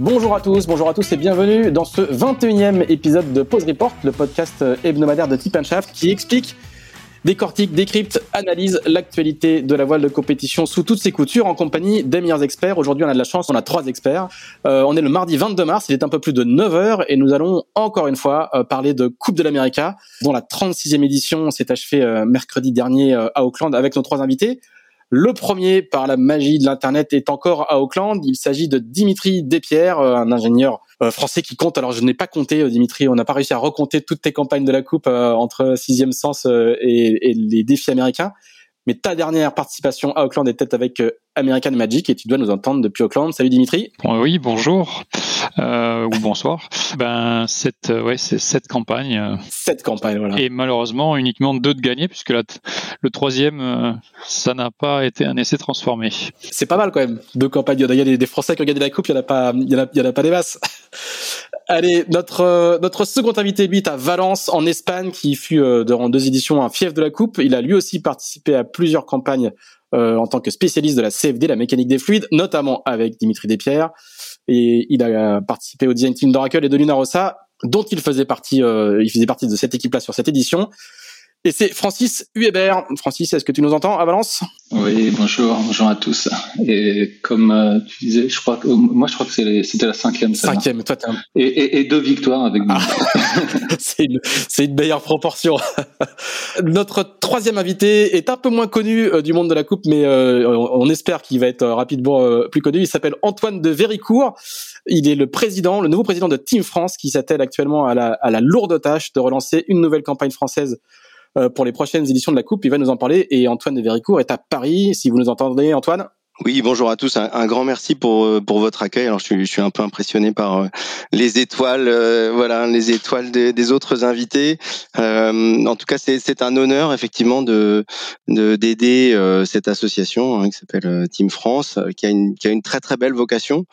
Bonjour à tous, bonjour à tous et bienvenue dans ce 21e épisode de Pause Report, le podcast hebdomadaire de Tip Shaft qui explique, décortique, décrypte, analyse l'actualité de la voile de compétition sous toutes ses coutures en compagnie des meilleurs experts. Aujourd'hui, on a de la chance, on a trois experts. Euh, on est le mardi 22 mars, il est un peu plus de 9 heures et nous allons encore une fois euh, parler de Coupe de l'Amérique dont la 36e édition s'est achevée euh, mercredi dernier à Auckland avec nos trois invités. Le premier, par la magie de l'Internet, est encore à Auckland. Il s'agit de Dimitri Despierres, euh, un ingénieur euh, français qui compte. Alors, je n'ai pas compté, euh, Dimitri, on n'a pas réussi à recompter toutes tes campagnes de la Coupe entre Sixième Sens et, et, les défis américains. Mais ta dernière participation à Auckland était avec American Magic et tu dois nous entendre depuis Auckland. Salut Dimitri. oui, bonjour euh, ou bonsoir. Ben cette euh, ouais c'est cette campagne. Euh, cette campagne voilà. Et malheureusement uniquement deux de gagnés puisque la, le troisième euh, ça n'a pas été un essai transformé. C'est pas mal quand même. Deux campagnes. Il y a des, Français qui ont gagné la coupe. Il y en a pas il y en a, il y en a pas des masses. Allez, notre notre second invité lui est à Valence en Espagne qui fut durant deux éditions un fief de la coupe. Il a lui aussi participé à plusieurs campagnes euh, en tant que spécialiste de la CFD, la mécanique des fluides, notamment avec Dimitri Despierres. Et il a participé au design team d'Oracle et de Luna Rossa, dont il faisait partie, euh, il faisait partie de cette équipe-là sur cette édition. Et c'est Francis Huébert. Francis, est-ce que tu nous entends à Valence? Oui, bonjour, bonjour à tous. Et comme euh, tu disais, je crois que moi je crois que c'était la cinquième. Cinquième, toi un... et, et, et, deux victoires avec moi. Ah. c'est une, une, meilleure proportion. Notre troisième invité est un peu moins connu euh, du monde de la coupe, mais euh, on espère qu'il va être rapidement plus connu. Il s'appelle Antoine de Véricourt. Il est le président, le nouveau président de Team France, qui s'attelle actuellement à la, à la lourde tâche de relancer une nouvelle campagne française euh, pour les prochaines éditions de la Coupe. Il va nous en parler. Et Antoine de Véricourt est à Paris. Si vous nous entendez, Antoine. Oui, bonjour à tous. Un, grand merci pour euh, pour votre accueil. Alors, je suis, je suis un peu impressionné par euh, les étoiles, voilà, les étoiles des, autres invités. Euh, en tout cas, c'est c'est un honneur effectivement de de d'aider cette association hein, qui s'appelle Team France, qui a une qui a une très très belle vocation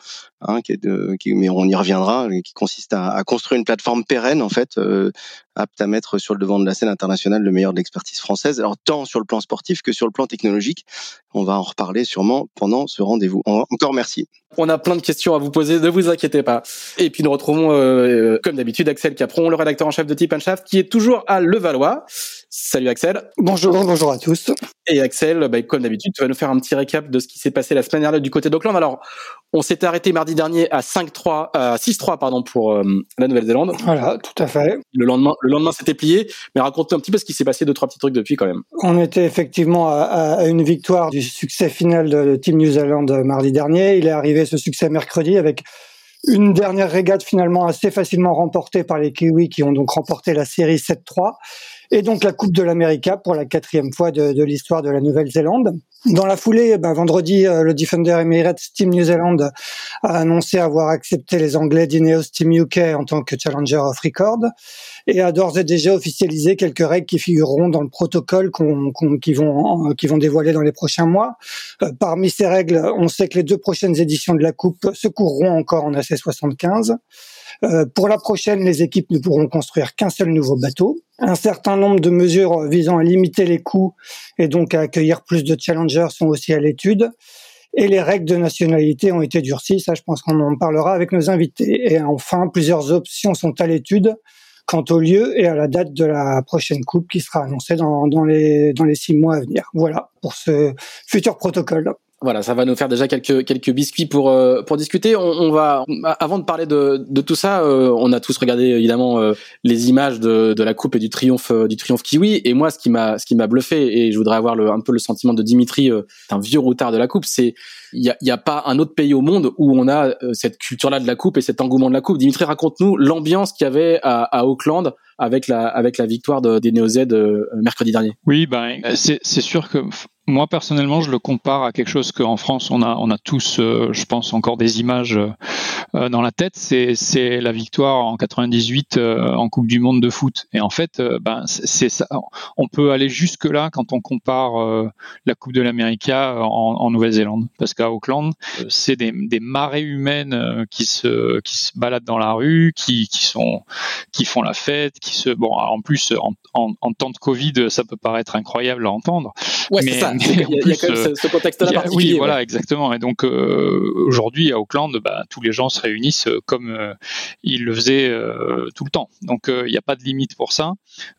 hein, qui est de, qui, mais on y reviendra, qui consiste à, à construire une plateforme pérenne en fait, euh, apte à mettre sur le devant de la scène internationale le meilleur de l'expertise française. Alors tant sur le plan sportif que sur le plan technologique. On va en reparler sûrement pendant ce rendez-vous. Encore merci. On a plein de questions à vous poser, ne vous inquiétez pas. Et puis nous retrouvons, euh, comme d'habitude, Axel Capron, le rédacteur en chef de Tip Shaft, qui est toujours à Levallois. Salut Axel. Bonjour, bonjour à tous. Et Axel, bah, comme d'habitude, tu vas nous faire un petit récap de ce qui s'est passé la semaine dernière du côté d'Auckland. Alors, on s'était arrêté mardi dernier à 5-3, à 6-3 pardon pour euh, la Nouvelle-Zélande. Voilà, tout à fait. Le lendemain, le lendemain c'était plié. Mais raconte-nous un petit peu ce qui s'est passé, deux trois petits trucs depuis quand même. On était effectivement à, à une victoire du succès final de Team New Zealand mardi dernier. Il est arrivé ce succès mercredi avec une dernière régate finalement assez facilement remportée par les Kiwis qui ont donc remporté la série 7-3 et donc la Coupe de l'América pour la quatrième fois de, de l'histoire de la Nouvelle-Zélande. Dans la foulée, ben, vendredi, euh, le Defender Emirates Team New Zealand a annoncé avoir accepté les Anglais d'Ineos Team UK en tant que Challenger of Record et a d'ores et déjà officialisé quelques règles qui figureront dans le protocole qu'on, qui vont qui vont dévoiler dans les prochains mois. Euh, parmi ces règles, on sait que les deux prochaines éditions de la Coupe se courront encore en AC75. Euh, pour la prochaine, les équipes ne pourront construire qu'un seul nouveau bateau. Un certain nombre de mesures visant à limiter les coûts et donc à accueillir plus de challengers sont aussi à l'étude. Et les règles de nationalité ont été durcies, ça je pense qu'on en parlera avec nos invités. Et enfin, plusieurs options sont à l'étude quant au lieu et à la date de la prochaine coupe qui sera annoncée dans, dans, les, dans les six mois à venir. Voilà pour ce futur protocole. Voilà, ça va nous faire déjà quelques quelques biscuits pour euh, pour discuter. On, on, va avant de parler de de tout ça, euh, on a tous regardé évidemment euh, les images de de la coupe et du triomphe du triomphe kiwi. Et moi, ce qui m'a ce qui m'a bluffé et je voudrais avoir le, un peu le sentiment de Dimitri, un vieux routard de la coupe, c'est il y a, y a pas un autre pays au monde où on a cette culture-là de la coupe et cet engouement de la coupe. Dimitri, raconte-nous l'ambiance qu'il y avait à, à Auckland avec la avec la victoire des Néo Z mercredi dernier. Oui, ben c'est sûr que moi personnellement, je le compare à quelque chose qu'en France on a, on a tous, euh, je pense, encore des images euh, dans la tête. C'est, la victoire en 98 euh, en Coupe du Monde de foot. Et en fait, ben c'est ça. On peut aller jusque là quand on compare la Coupe de l'Amérique en, en Nouvelle-Zélande, parce qu'à Auckland, c'est des, des marées humaines qui se qui se baladent dans la rue, qui, qui sont qui font la fête, qui se bon. En plus, en, en, en temps de Covid, ça peut paraître incroyable à entendre. Ouais, c'est ça il y a, quand même ce, contexte-là particulier. Oui, voilà, exactement. Et donc euh, aujourd'hui à Auckland, bah, tous les gens se réunissent euh, comme euh, ils le faisaient tout le temps. Donc il n'y a pas de limite pour ça.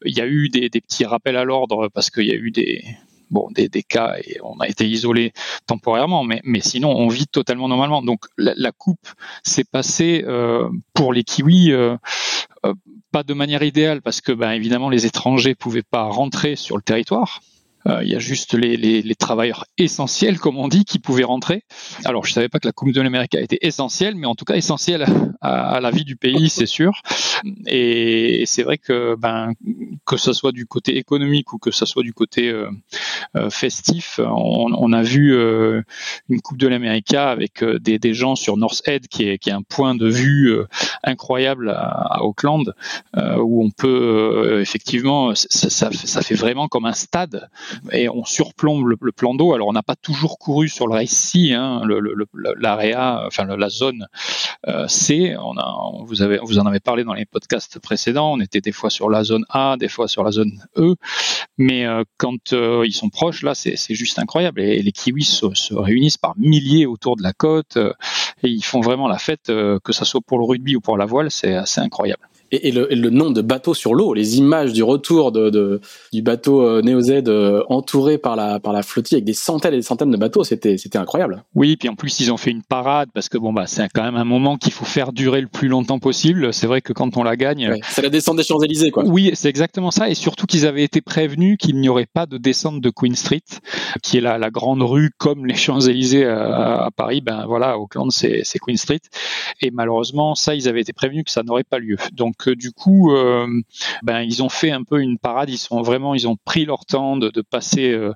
Il y a eu des, petits rappels à l'ordre parce qu'il y a eu des bon, des, cas et on a été isolé temporairement, mais, sinon on vit totalement normalement. Donc la, coupe s'est passée pour les Kiwis pas de manière idéale parce que ben, évidemment les étrangers pouvaient pas rentrer sur le territoire. Euh, il y a juste les, les, les, travailleurs essentiels, comme on dit, qui pouvaient rentrer. Alors, je savais pas que la Coupe de l'Amérique était essentielle, mais en tout cas essentielle à, à la vie du pays, c'est sûr. Et, c'est vrai que ben que ce soit du côté économique ou que ce soit du côté euh, euh festif, on, on, a vu euh, une Coupe de l'Amérique avec des, des, gens sur North Head, qui est, qui est un point de vue incroyable à, à Auckland, où on peut effectivement, ça, ça fait vraiment comme un stade et on surplombe le, plan d'eau. Alors on n'a pas toujours couru sur le C, hein, l'area, enfin la zone euh, C. On a, vous avez, vous en avez parlé dans les podcasts précédents. On était des fois sur la zone A, des fois sur la zone E, mais euh, quand euh, ils sont proches, là, c'est juste incroyable. Et, les Kiwis se, réunissent par milliers autour de la côte et ils font vraiment la fête, que ça soit pour le rugby ou pour la voile, c'est assez incroyable et, le, le, nom de bateau sur l'eau, les images du retour de, de du bateau euh, Neo Z euh, entouré par la par la flottille avec des centaines et des centaines de bateaux, c'était incroyable. Oui, puis en plus ils ont fait une parade parce que bon bah c'est quand même un moment qu'il faut faire durer le plus longtemps possible. C'est vrai que quand on la gagne, c'est la descente des Champs Élysées quoi. Oui, c'est exactement ça et surtout qu'ils avaient été prévenus qu'il n'y aurait pas de descente de Queen Street, qui est la, la grande rue comme les Champs Élysées à, à, Paris. Ben voilà, à Auckland c'est Queen Street et malheureusement ça ils avaient été prévenus que ça n'aurait pas lieu. Donc du coup, euh, ben ils ont fait un peu une parade. Ils sont vraiment, ils ont pris leur temps de, passer euh,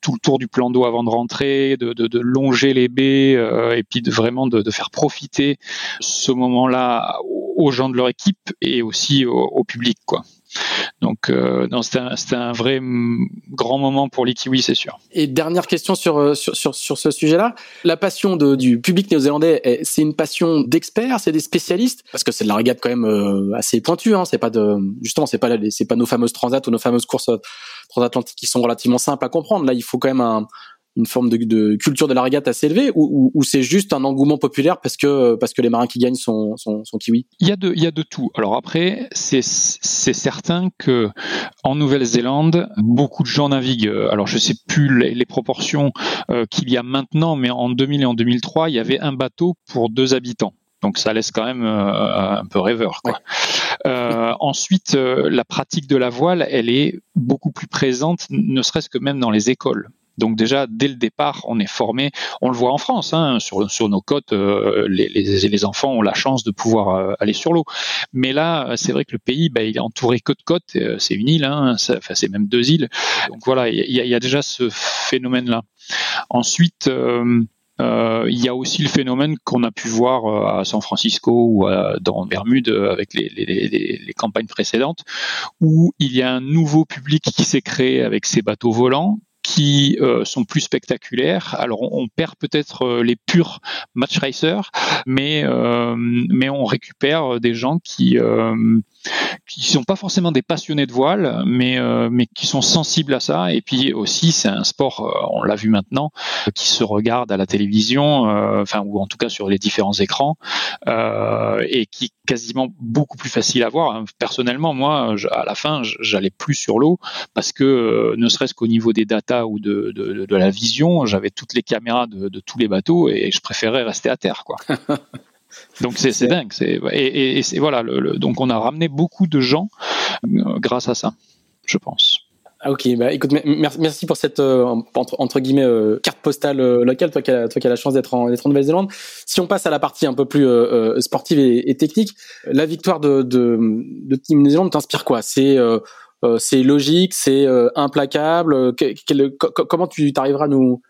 tout le tour du plan d'eau avant de rentrer, de, longer les baies euh, et puis de vraiment de, faire profiter ce moment-là aux gens de leur équipe et aussi au, public. Donc, euh, c'était un, vrai grand moment pour les Kiwis, c'est sûr. Et dernière question sur, euh, sur, sur, sur ce sujet-là. La passion du public néo-zélandais, c'est une passion d'experts, c'est des spécialistes? Parce que c'est de la régate quand même euh, assez pointue. Hein. Pas de, justement, c'est pas, c'est pas nos fameuses transats ou nos fameuses courses transatlantiques qui sont relativement simples à comprendre. Là, il faut quand même un, une forme de, de, culture de la régate assez élevée ou, ou, c'est juste un engouement populaire parce que parce que les marins qui gagnent sont, sont, sont kiwis? Il y a de il y a de tout. Alors après c'est certain que en Nouvelle-Zélande beaucoup de gens naviguent. Alors je sais plus les, les proportions euh, qu'il y a maintenant, mais en 2000 et en 2003 il y avait un bateau pour deux habitants. Donc ça laisse quand même euh, un peu rêveur. Quoi. Euh, ensuite, euh, la pratique de la voile, elle est beaucoup plus présente, ne serait-ce que même dans les écoles. Donc déjà, dès le départ, on est formé. On le voit en France, hein, sur, nos côtes, euh, les, enfants ont la chance de pouvoir euh, aller sur l'eau. Mais là, c'est vrai que le pays, bah, est entouré que de côtes. Euh, c'est une île, hein, enfin c'est même deux îles. Donc voilà, il y, a déjà ce phénomène-là. Ensuite. Il y a aussi le phénomène qu'on a pu voir à San Francisco ou dans Bermude avec les, les, les, campagnes précédentes, où il y a un nouveau public qui s'est créé avec ces bateaux volants qui euh, sont plus spectaculaires. Alors on, perd peut-être euh, les purs match racers, mais euh, mais on récupère des gens qui qui sont pas forcément des passionnés de voile, mais mais qui sont sensibles à ça. Et puis aussi c'est un sport, on l'a vu maintenant, qui se regarde à la télévision, enfin ou en tout cas sur les différents écrans, et qui est quasiment beaucoup plus facile à voir. Hein. Personnellement, moi, à la fin, j'allais plus sur l'eau parce que ne serait-ce qu'au niveau des datas ou de, de, la vision, j'avais toutes les caméras de, tous les bateaux et je préférais rester à terre, quoi. Donc c'est dingue. Et, et, voilà. Le, donc on a ramené beaucoup de gens euh, grâce à ça, je pense. Ah ok, bah écoute, merci pour cette entre, guillemets carte postale locale, toi qui as, toi qui as la chance d'être en, en Nouvelle-Zélande. Si on passe à la partie un peu plus sportive et, technique, la victoire de, de, de Team Nouvelle-Zélande t'inspire quoi? C'est c'est logique, c'est implacable. comment tu t'arriveras à nous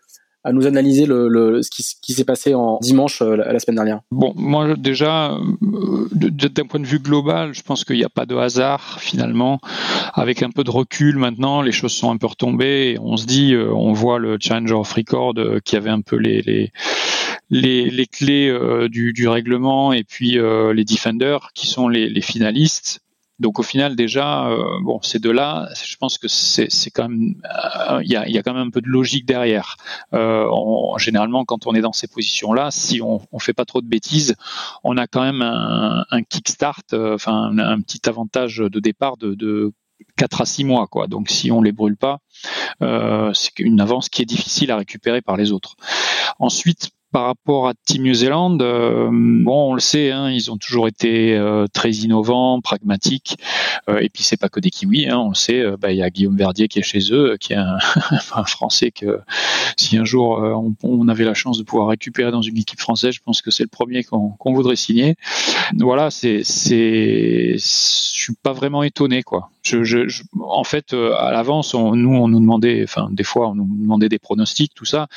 à nous analyser le, ce qui, s'est passé en dimanche euh, la, semaine dernière Bon, moi déjà, euh, d'un point de vue global, je pense qu'il n'y a pas de hasard finalement. Avec un peu de recul maintenant, les choses sont un peu retombées. on se dit, euh, on voit le Challenger of Record qui avait un peu les, les les, clés du, du, règlement et puis les defenders qui sont les, les finalistes donc au final déjà, euh, bon, ces deux-là, je pense que c'est quand même, euh, il y, a, y, a, quand même un peu de logique derrière. Euh, généralement, quand on est dans ces positions-là, si on, on fait pas trop de bêtises, on a quand même un, un kickstart, enfin un, petit avantage de départ de, de 4 à 6 mois quoi. Donc si on les brûle pas, c'est une avance qui est difficile à récupérer par les autres. Ensuite, par rapport à Team New Zealand, euh, bon, on le sait, hein, ils ont toujours été euh, très innovants, pragmatiques. Euh, et puis c'est pas que des Kiwis, hein, on le sait. Bah, il y a Guillaume Verdier qui est chez eux, qui est un, Français que si un jour on, avait la chance de pouvoir récupérer dans une équipe française, je pense que c'est le premier qu'on voudrait signer. Voilà, c'est, je suis pas vraiment étonné, quoi. En fait, à l'avance, nous, on nous demandait, enfin, des fois, on nous demandait des pronostics, tout ça.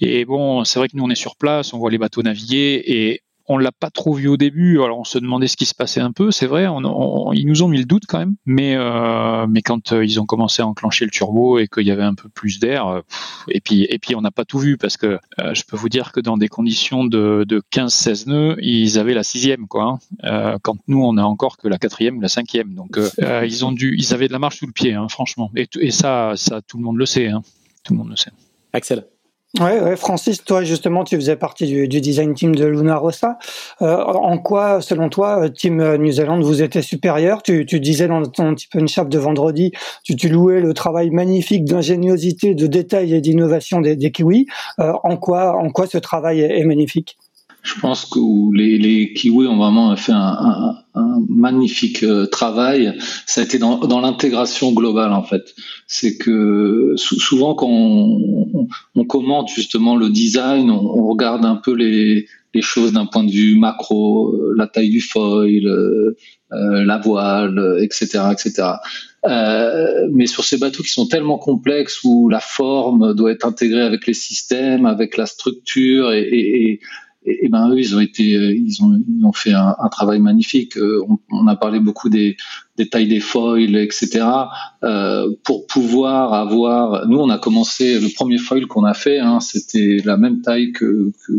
Et bon, c'est vrai que nous, on est sur place, on voit les bateaux naviguer et on l'a pas trop vu au début. Alors on se demandait ce qui se passait un peu. C'est vrai, on, ils nous ont mis le doute quand même. Mais euh, mais quand euh, ils ont commencé à enclencher le turbo et qu'il y avait un peu plus d'air, euh, et puis et puis on n'a pas tout vu parce que je peux vous dire que dans des conditions de, de 15-16 nœuds, ils avaient la sixième quoi. Hein. quand nous on a encore que la quatrième ou la cinquième. Donc ils ont dû, ils avaient de la marche sous le pied, hein, franchement. Et, et ça, ça tout le monde le sait. Hein. Tout le monde le sait. Axel. Ouais, ouais, Francis, toi justement, tu faisais partie du, design team de Luna Rossa. Euh, en quoi, selon toi, Team New Zealand vous était supérieur? Tu, tu disais dans ton petit punch-up de vendredi, tu, tu louais le travail magnifique d'ingéniosité, de détail et d'innovation des, des Kiwis. Euh, en quoi, en quoi ce travail est magnifique? Je pense que les, Kiwis ont vraiment fait un, magnifique euh, travail. Ça a été dans, l'intégration globale en fait. C'est que souvent quand on, commente justement le design, on, regarde un peu les, choses d'un point de vue macro, euh, la taille du foil, euh, la voile, etc., etc. Mais sur ces bateaux qui sont tellement complexes où la forme doit être intégrée avec les systèmes, avec la structure et, et et, ben eux ils ont été euh, ils ont ils ont fait un, un travail magnifique. Euh, on, on, a parlé beaucoup des, des tailles des foils etc euh, pour pouvoir avoir nous on a commencé le premier foil qu'on a fait hein, c'était la même taille que, que,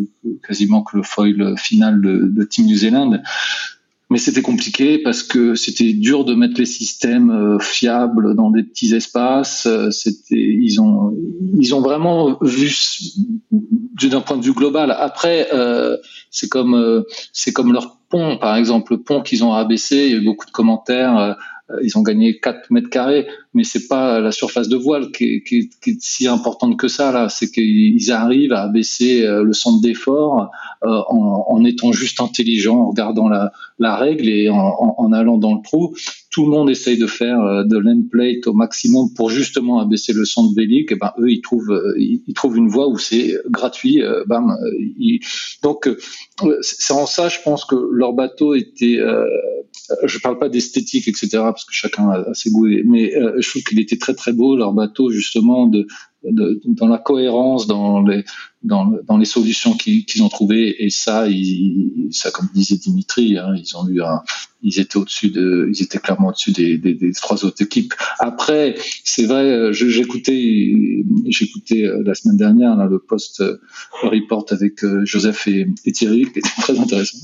quasiment que le foil final de, de Team New Zealand mais c'était compliqué parce que c'était dur de mettre les systèmes euh, fiables dans des petits espaces. Euh, c'était, ils ont, ils ont vraiment vu d'un point de vue global. Après, euh, c'est comme, c'est comme leur pont, par exemple, le pont qu'ils ont abaissé. Il y a eu beaucoup de commentaires. Ils ont gagné 4 mètres carrés, mais c'est pas la surface de voile qui est, si importante que ça là. C'est qu'ils arrivent à abaisser le centre d'effort euh, en, étant juste intelligent, en regardant la, la règle et en, en, allant dans le trou. Tout le monde essaye de faire euh, de l'endplate au maximum pour justement abaisser le centre bélique. Et ben eux, ils trouvent, euh, ils, trouvent une voie où c'est gratuit. bam. Donc c'est en ça, je pense que leur bateau était. je parle pas d'esthétique, etc. Parce que chacun a, ses goûts, mais je trouve qu'il était très très beau leur bateau justement de dans la cohérence, dans les, solutions qu'ils ont trouvées. Et ça, comme disait Dimitri, hein, ils étaient clairement au-dessus des, trois autres équipes. Après, c'est vrai, j'écoutais, euh, la semaine dernière le post euh, report avec euh, Joseph et, Thierry, qui était très intéressant.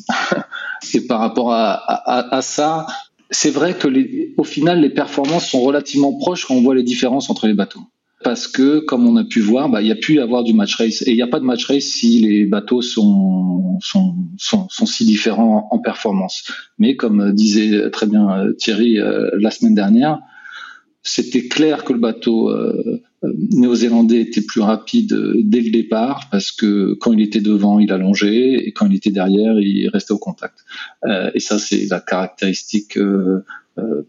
et par rapport à, ça, c'est vrai que au final, les performances sont relativement proches quand on voit les différences entre les bateaux parce que, comme on a pu voir, bah, il y a pu avoir du match race. Et il n'y a pas de match race si les bateaux sont, sont, sont, si différents en performance. Mais comme disait très bien euh, Thierry euh, la semaine dernière, c'était clair que le bateau euh, néo-zélandais était plus rapide dès le départ parce que quand il était devant, il allongeait et quand il était derrière, il restait au contact. et ça, c'est la caractéristique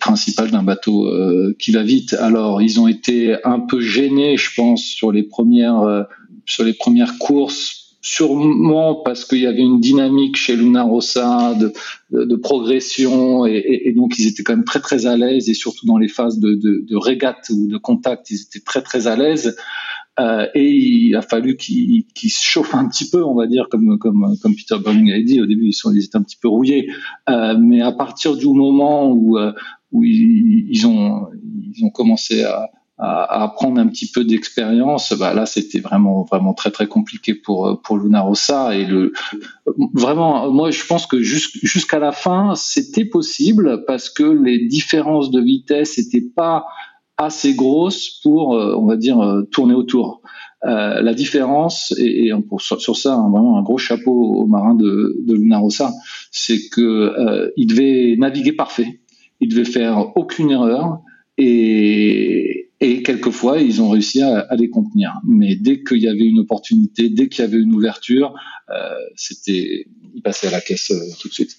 principal d'un bateau qui va vite. Alors, ils ont été un peu gênés, je pense, sur les premières sur les premières courses sûrement parce qu'il y avait une dynamique chez Luna Rossa de, de, progression et, et, donc ils étaient quand même très très à l'aise et surtout dans les phases de, de, de régate ou de contact ils étaient très très à l'aise euh, et il a fallu qu'ils qu se chauffent un petit peu on va dire comme comme comme Peter Burning avait dit. Au début ils, étaient un petit peu rouillés. Euh, mais à partir du moment où euh, ils ont ils ont commencé à à, à prendre un petit peu d'expérience, bah là c'était vraiment vraiment très très compliqué pour pour Luna Rossa. Et le vraiment moi je pense que jusqu'à la fin c'était possible parce que les différences de vitesse n'étaient pas assez grosses pour on va dire tourner autour. Euh, la différence, et, pour, sur, ça, vraiment un gros chapeau aux marins de, de Luna Rossa, c'est que euh, naviguer parfait, il devait faire aucune erreur, et, quelquefois, ils ont réussi à, les contenir. Mais dès qu'il y avait une opportunité, dès qu'il y avait une ouverture, euh, c'était, ils passaient à la caisse euh, tout de suite.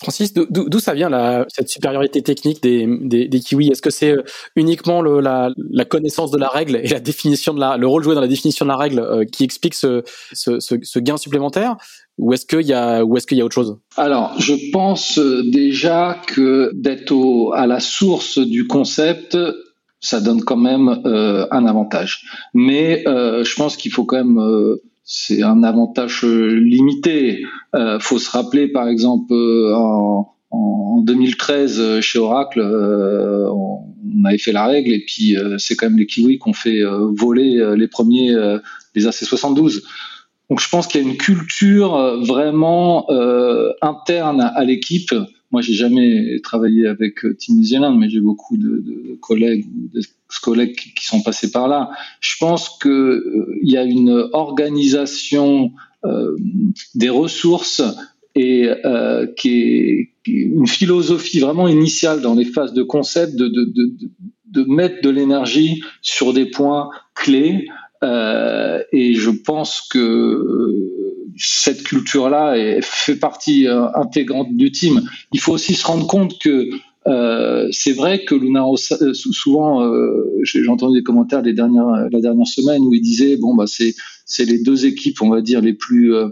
Francis, d'où ça vient la, cette supériorité technique des, des, des Kiwis? Est-ce que c'est euh, uniquement le, la, la, connaissance de la règle et la définition de la, le rôle joué dans la définition de la règle euh, qui explique ce, ce, ce, gain supplémentaire? Ou est-ce qu'il y a est-ce y a autre chose? Alors, je pense euh, déjà que d'être à la source du concept, ça donne quand même euh, un avantage. Mais euh, je pense qu'il faut quand même, euh, c'est un avantage limité. Euh, faut se rappeler, par exemple, en, en 2013 chez Oracle, on avait fait la règle et puis c'est quand même les Kiwis qui ont fait voler les premiers les AC72. Donc je pense qu'il y a une culture vraiment interne à l'équipe moi, j'ai jamais travaillé avec euh, Team New mais j'ai beaucoup de, collègues, collègues qui sont passés par là. Je pense que euh, y a une organisation euh, des ressources et euh, qui est une philosophie vraiment initiale dans les phases de concept de, de, de, mettre de l'énergie sur des points clés. Et je pense que cette culture-là fait partie intégrante du team. Il faut aussi se rendre compte que euh, c'est vrai que Luna euh, souvent, euh, j'ai entendu des commentaires les dernières, la dernière semaine où il disait bon bah c'est c'est les deux équipes, on va dire les plus euh,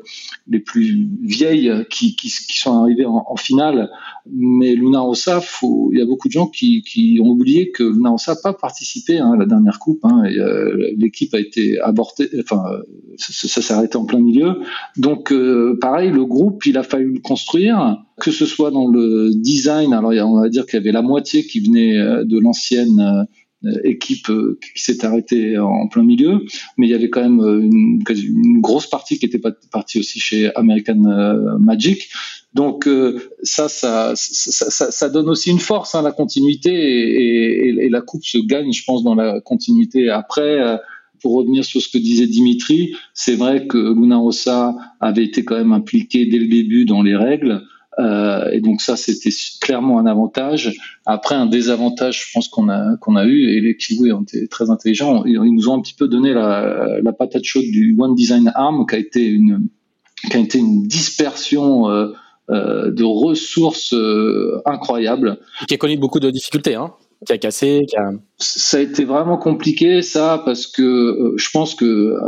les plus vieilles qui, sont arrivées en, finale. Mais Luna Rossa, il y a beaucoup de gens qui, ont oublié que Luna Rossa n'a pas participé hein, à la dernière coupe. Hein, L'équipe a été abortée, enfin ça, s'est arrêté en plein milieu. Donc pareil, le groupe, il a fallu le construire que ce soit dans le design, alors on va dire qu'il y avait la moitié qui venait euh, de l'ancienne euh, équipe euh, qui s'est arrêtée en plein milieu, mais il y avait quand même une, une grosse partie qui était partie aussi chez American Magic. Donc ça, ça, ça, ça, donne aussi une force, hein, la continuité, et, et, la coupe se gagne, je pense, dans la continuité. Après, pour revenir sur ce que disait Dimitri, c'est vrai que Luna Rossa avait été quand même impliqué dès le début dans les règles. Euh, et donc ça, c'était clairement un avantage. Après, un désavantage, je pense qu'on a qu'on a eu, et les Kiwis ont été très intelligents. Ils, nous ont un petit peu donné la, la patate chaude du One Design Arm, qui a été une qui a été une dispersion euh, euh, de ressources incroyables. Qui a connu beaucoup de difficultés, hein qui a cassé, qui a... Ça a été vraiment compliqué, ça, parce que euh, je pense que euh,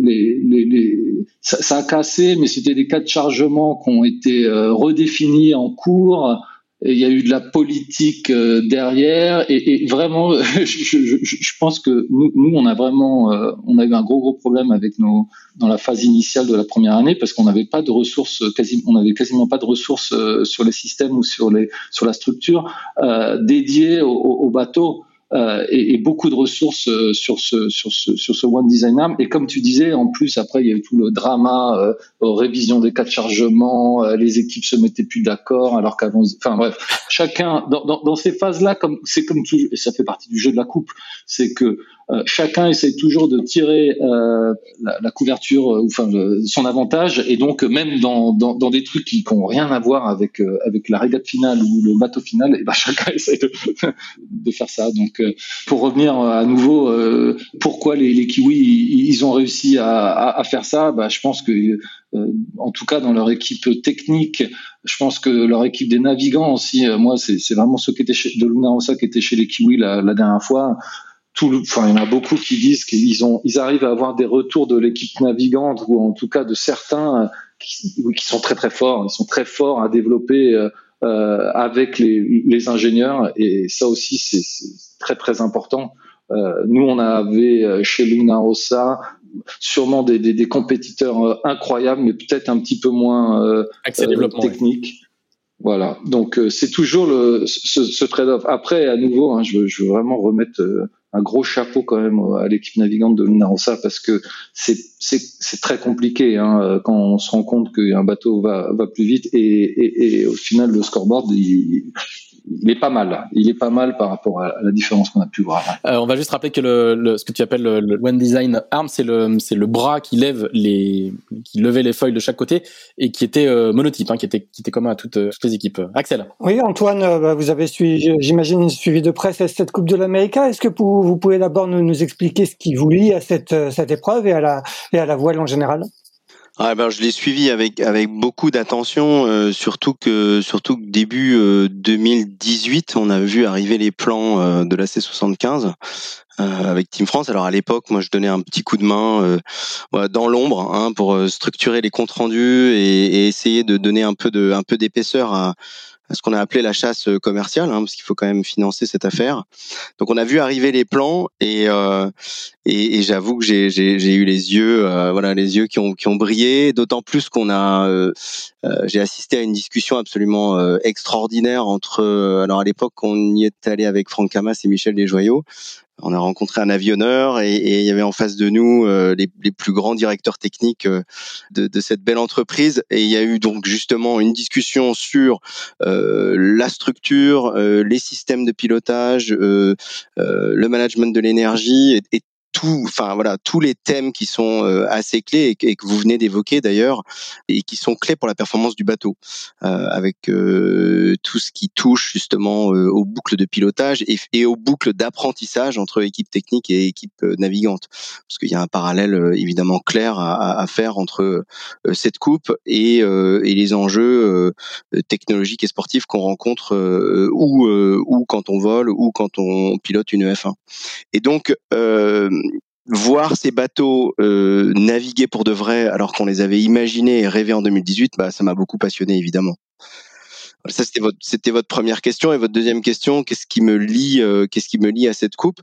les, les, les... Ça, a cassé, mais c'était des cas de chargement qui ont été euh, redéfinis en cours. Il y a eu de la politique euh, derrière. Et, vraiment je, pense que nous, on a vraiment euh, on a eu un gros gros problème avec nos dans la phase initiale de la première année parce qu'on n'avait pas de ressources on avait quasiment pas de ressources sur les systèmes ou sur les sur la structure euh, dédiées au, au bateau euh, et, et, beaucoup de ressources euh, sur ce sur ce sur ce One Design Arm. Et comme tu disais, en plus après il y a eu tout le drama, euh, révision des cas de chargement, euh, les équipes se mettaient plus d'accord alors qu'avant, enfin bref, chacun dans, dans, dans ces phases-là, comme c'est comme tout, et ça fait partie du jeu de la coupe, c'est que euh, chacun essaye toujours de tirer euh, la, couverture, euh, enfin son avantage, et donc même dans, dans, dans des trucs qui n'ont rien à voir avec avec la régate finale ou le bateau final, et ben chacun essaye de, de faire ça. Donc pour revenir à nouveau, pourquoi les, kiwis ils, ont réussi à, faire ça bah, je pense que en tout cas dans leur équipe technique, je pense que leur équipe des navigants aussi, moi c'est vraiment ceux qui étaient de Luna Rossa qui étaient chez les Kiwis la, dernière fois enfin, il y en a beaucoup qui disent qu'ils arrivent à avoir des retours de l'équipe navigante ou en tout cas de certains euh, qui, sont très très forts. Ils sont très forts à développer euh, euh, avec les, les, ingénieurs et ça aussi c'est très très important. Euh, nous on avait chez Luna Rossa sûrement des, des, des compétiteurs incroyables, mais peut-être un petit peu moins euh, techniques. Voilà, donc c'est toujours le, ce, ce trade-off. Après, à nouveau, hein, je, veux, je, veux, vraiment remettre un gros chapeau quand même à l'équipe navigante de Lunarossa parce que c'est c'est très compliqué hein, quand on se rend compte qu'un bateau va va plus vite et, et, et au final le scoreboard il, il est pas mal. Il est pas mal par rapport à la différence qu'on a pu voir. Euh, on va juste rappeler que le, le, ce que tu appelles le, le One Design Arm, c'est le c'est le bras qui lève les qui levait les feuilles de chaque côté et qui était euh, monotype, hein, qui était qui était commun à toutes, toutes les équipes. Axel? Oui, Antoine, euh, bah, vous avez suivi, j'imagine, suivi de près cette Coupe de l'Amérique. Est-ce que vous, vous pouvez d'abord nous, expliquer ce qui vous lie à cette cette épreuve et à la voile en général? Ah ben, je l'ai suivi avec beaucoup d'attention, euh, surtout que début 2018, euh, on a vu arriver les plans euh, de la C75 avec Team France. Alors à l'époque, moi je donnais un petit coup de main dans l'ombre hein, pour structurer les comptes rendus et, essayer de donner un peu d'épaisseur à ce qu'on a appelé la chasse euh, commerciale, hein, parce qu'il faut quand même financer cette affaire. Donc on a vu arriver les plans et euh, et, et j'avoue que j'ai eu les yeux, euh, voilà, les yeux qui ont qui ont brillé. D'autant plus qu'on a, euh, j'ai assisté à une discussion absolument extraordinaire entre. alors à l'époque, on y est allé avec Franck Camas et Michel Desjoyaux on a rencontré un avionneur et, il y avait en face de nous euh, les, plus grands directeurs techniques euh, de, cette belle entreprise. Et il y a eu donc justement une discussion sur euh, la structure, les systèmes de pilotage, le management de l'énergie et, et tout, enfin voilà, tous les thèmes qui sont euh, assez clés et, que vous venez d'évoquer d'ailleurs et qui sont clés pour la performance du bateau, euh, avec euh, tout ce qui touche justement aux boucles de pilotage et, aux boucles d'apprentissage entre équipe technique et équipe navigante, parce qu'il y a un parallèle évidemment clair à, à faire entre cette coupe et, et les enjeux technologiques et sportifs qu'on rencontre ou ou quand on vole ou quand on pilote une F1. Et donc voir ces bateaux euh, naviguer pour de vrai alors qu'on les avait imaginés et rêvés en 2018, bah, ça m'a beaucoup passionné évidemment. Ça c'était votre c'était votre première question. Et votre deuxième question qu'est-ce qui me lie euh, qu'est-ce qui me lie à cette coupe?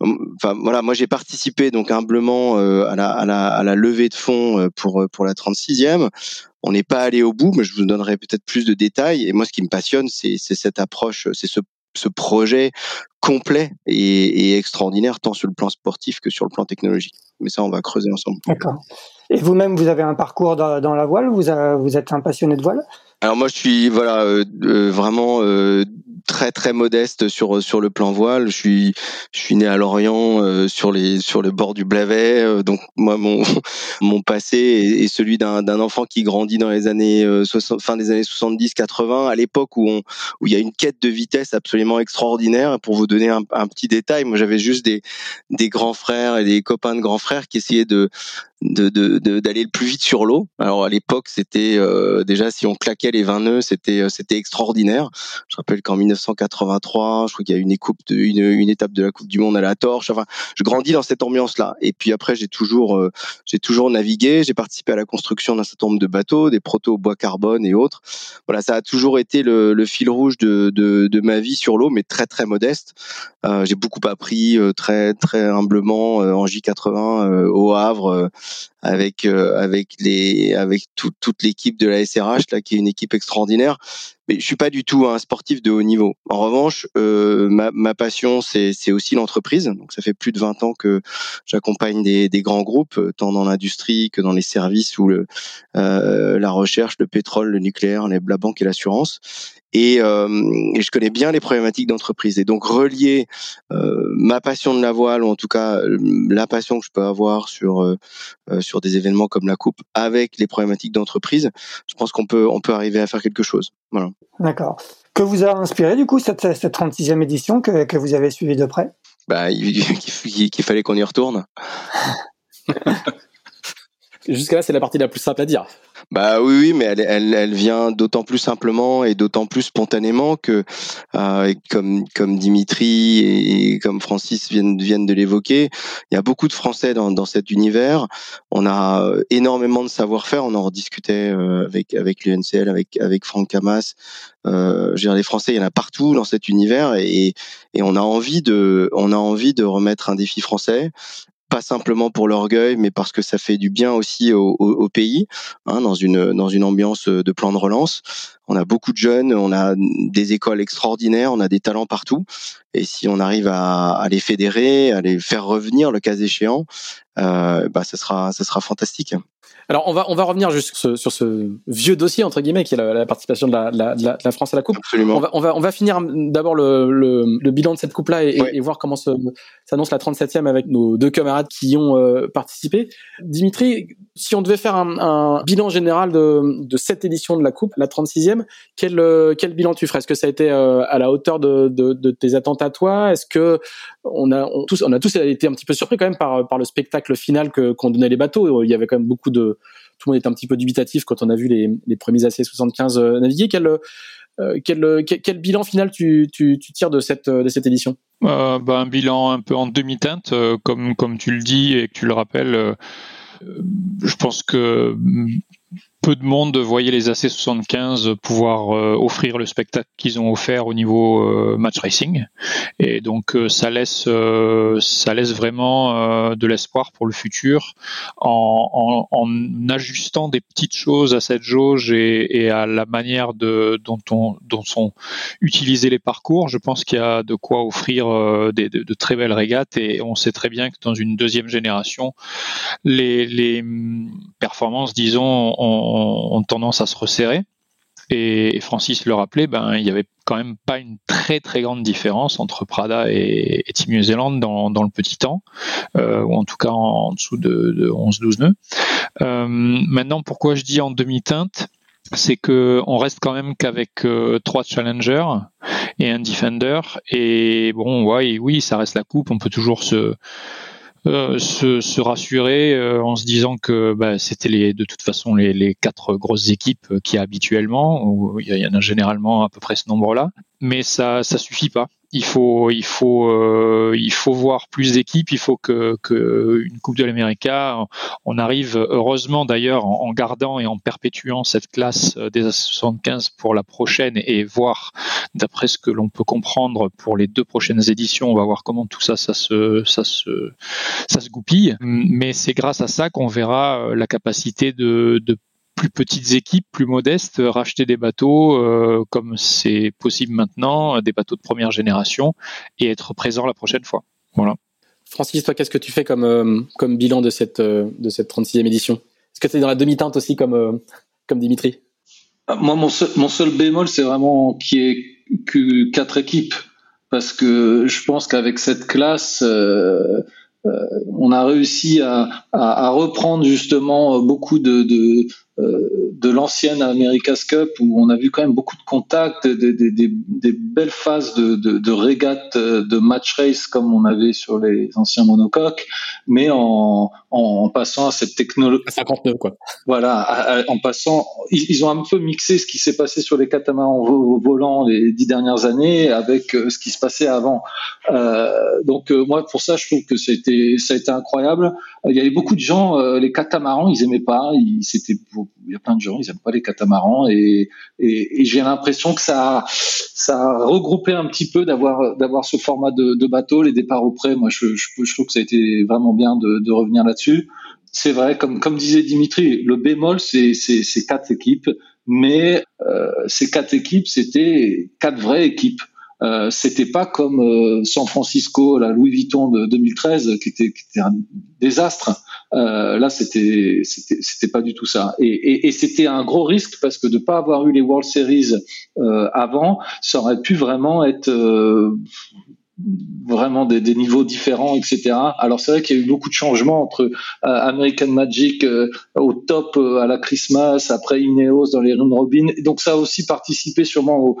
Enfin voilà moi j'ai participé donc humblement euh, à, la, à, la, à la levée de fonds pour pour la 36e on n'est pas allé au bout mais je vous donnerai peut-être plus de détails. Et moi ce qui me passionne c'est c'est cette approche c'est ce ce projet complet et, extraordinaire tant sur le plan sportif que sur le plan technologique. Mais ça, on va creuser ensemble. D'accord. Et vous-même, vous avez un parcours dans, la voile vous, vous êtes un passionné de voile? Alors moi je suis voilà euh, euh, vraiment euh, très très modeste sur sur le plan voile. Je suis je suis né à Lorient sur les sur le bord du Blavet. donc moi mon mon passé est, celui d'un d'un enfant qui grandit dans les années 60, fin des années 70 80 à l'époque où on où il y a une quête de vitesse absolument extraordinaire. Pour vous donner un, un petit détail, moi j'avais juste des des grands frères et des copains de grands frères qui essayaient de d'aller de, de, le plus vite sur l'eau. Alors à l'époque, c'était euh, déjà si on claquait les 20 nœuds, c'était euh, c'était extraordinaire. Je rappelle qu'en 1983, je crois qu'il y a une, coupe de, une, une, étape de la Coupe du Monde à la torche. Enfin, je grandis dans cette ambiance-là. Et puis après, j'ai toujours euh, j'ai toujours navigué. J'ai participé à la construction d'un certain nombre de bateaux, des protos bois carbone et autres. Voilà, ça a toujours été le, le fil rouge de, de, ma vie sur l'eau, mais très très modeste. j'ai beaucoup appris très très humblement en J80 au Havre avec euh, avec les avec toute l'équipe de la SRH là qui est une équipe extraordinaire mais je suis pas du tout un sportif de haut niveau. En revanche, euh, ma, ma, passion, c'est aussi l'entreprise. Donc, ça fait plus de 20 ans que j'accompagne des, des, grands groupes, tant dans l'industrie que dans les services ou le, euh, la recherche, le pétrole, le nucléaire, la banque et l'assurance. Et, euh, et, je connais bien les problématiques d'entreprise. Et donc relier euh, ma passion de la voile, ou en tout cas la passion que je peux avoir sur euh, sur des événements comme la coupe, avec les problématiques d'entreprise, je pense qu'on peut on peut arriver à faire quelque chose. Voilà. D'accord. Que vous a inspiré du coup cette, cette 36e édition que, que vous avez suivie de près? Bah, qu'il fallait qu'on y retourne. Jusqu'à là, c'est la partie la plus simple à dire. Bah oui, oui, mais elle, elle, elle vient d'autant plus simplement et d'autant plus spontanément que, euh, comme, comme Dimitri et, comme Francis viennent, viennent de l'évoquer, il y a beaucoup de Français dans, dans cet univers. On a euh, énormément de savoir-faire. On en rediscutait euh, avec, avec l'UNCL, avec, avec Franck Camas. Euh, je veux dire, les Français, il y en a partout dans cet univers et, et on a envie de, on a envie de remettre un défi français pas simplement pour l'orgueil, mais parce que ça fait du bien aussi au, au, au pays, hein, dans une dans une ambiance de plan de relance. On a beaucoup de jeunes, on a des écoles extraordinaires, on a des talents partout. Et si on arrive à, à les fédérer, à les faire revenir le cas échéant, euh, bah ça sera ça sera fantastique. Alors on va on va revenir juste sur ce, sur ce vieux dossier entre guillemets qui est la, la participation de la, la, de la, France à la coupe. Absolument. On va on va on va finir d'abord le, le, le, bilan de cette coupe là et, ouais. et voir comment s'annonce la 37e avec nos deux camarades qui y ont euh, participé. Dimitri, si on devait faire un, un, bilan général de, de cette édition de la coupe, la 36e, quel euh, quel bilan tu ferais? Est-ce que ça a été euh, à la hauteur de, de, de tes attentes à toi? Est-ce que on a on, tous on a tous été un petit peu surpris quand même par par le spectacle final que qu'on donnait les bateaux? Il y avait quand même beaucoup de tout le monde est un petit peu dubitatif quand on a vu les, premiers AC75 euh, naviguer. Quel, euh, quel, bilan final tu, tires de cette, édition? Euh, bah, Un bilan un peu en demi-teinte, euh, comme, tu le dis et que tu le rappelles. Euh, je pense que peu de monde voyait les AC75 pouvoir euh, offrir le spectacle qu'ils ont offert au niveau euh, match racing. Et donc euh, ça laisse ça laisse vraiment de l'espoir pour le futur en, en, ajustant des petites choses à cette jauge et, à la manière dont on dont sont utilisés les parcours. Je pense qu'il y a de quoi offrir des, de, très belles régates et on sait très bien que dans une deuxième génération les, les performances disons ont, tendance à se resserrer. Et, Francis le rappelait, ben, il n'y avait quand même pas une très très grande différence entre Prada et, et Team New Zealand dans, le petit temps, euh, ou en tout cas en, dessous de, de 11-12 nœuds. Euh, maintenant, pourquoi je dis en demi-teinte? C'est que on reste quand même qu'avec euh, trois challengers et un defender et bon ouais oui ça reste la coupe on peut toujours se euh, se, se, rassurer euh, en se disant que bah, c'était les, de toute façon les, les quatre grosses équipes qui y a habituellement, où il y en a généralement à peu près ce nombre-là, mais ça ça suffit pas il faut il faut euh, il faut voir plus d'équipes il faut que, que une coupe de l'Amérique on arrive heureusement d'ailleurs en, en, gardant et en perpétuant cette classe euh, des 75 pour la prochaine et voir d'après ce que l'on peut comprendre pour les deux prochaines éditions on va voir comment tout ça ça se ça se ça se goupille. Mais c'est grâce à ça qu'on verra euh, la capacité de, de plus petites équipes, plus modestes, racheter des bateaux euh, comme c'est possible maintenant, des bateaux de première génération, et être présent la prochaine fois. Voilà. Francis, toi, qu'est-ce que tu fais comme, euh, comme bilan de cette, euh, de cette 36e édition? Est-ce que tu es dans la demi-teinte aussi comme, euh, comme Dimitri? Moi, mon seul, mon seul bémol, c'est vraiment qu'il n'y ait que quatre équipes. Parce que je pense qu'avec cette classe, on a réussi à, à, à, reprendre justement beaucoup de, de, euh, de l'ancienne America's Cup où on a vu quand même beaucoup de contacts, des, des, des, des belles phases de, de, de régates, euh, de match race comme on avait sur les anciens monocoques, mais en, en passant à cette technologie. À 59 quoi. Voilà, à, à, en passant, ils, ils, ont un peu mixé ce qui s'est passé sur les catamarans volants les dix dernières années avec euh, ce qui se passait avant. Euh, donc moi pour ça je trouve que c'était ça a été incroyable. Il y avait beaucoup de gens, les catamarans ils aimaient pas, c'était il y a plein de gens, ils n'aiment pas les catamarans et, et, et j'ai l'impression que ça, ça a regroupé un petit peu d'avoir, d'avoir ce format de, de, bateau, les départs au. Moi, je, je, je, trouve que ça a été vraiment bien de, de revenir là-dessus. C'est vrai, comme, disait Dimitri, le bémol, c'est, c'est quatre équipes. mais ces quatre équipes, c'était quatre vraies équipes. Euh, c'était pas comme euh, San Francisco, la Louis Vuitton de 2013, qui était, un désastre. Euh, là, c'était, c'était, pas du tout ça. Et, et, c'était un gros risque parce que de pas avoir eu les World Series euh, avant, ça aurait pu vraiment être vraiment des, niveaux différents, etc. Alors c'est vrai qu'il y a eu beaucoup de changements entre euh, American Magic euh, au top euh, à la Christmas, après Ineos dans les Run Robin. Donc ça a aussi participé sûrement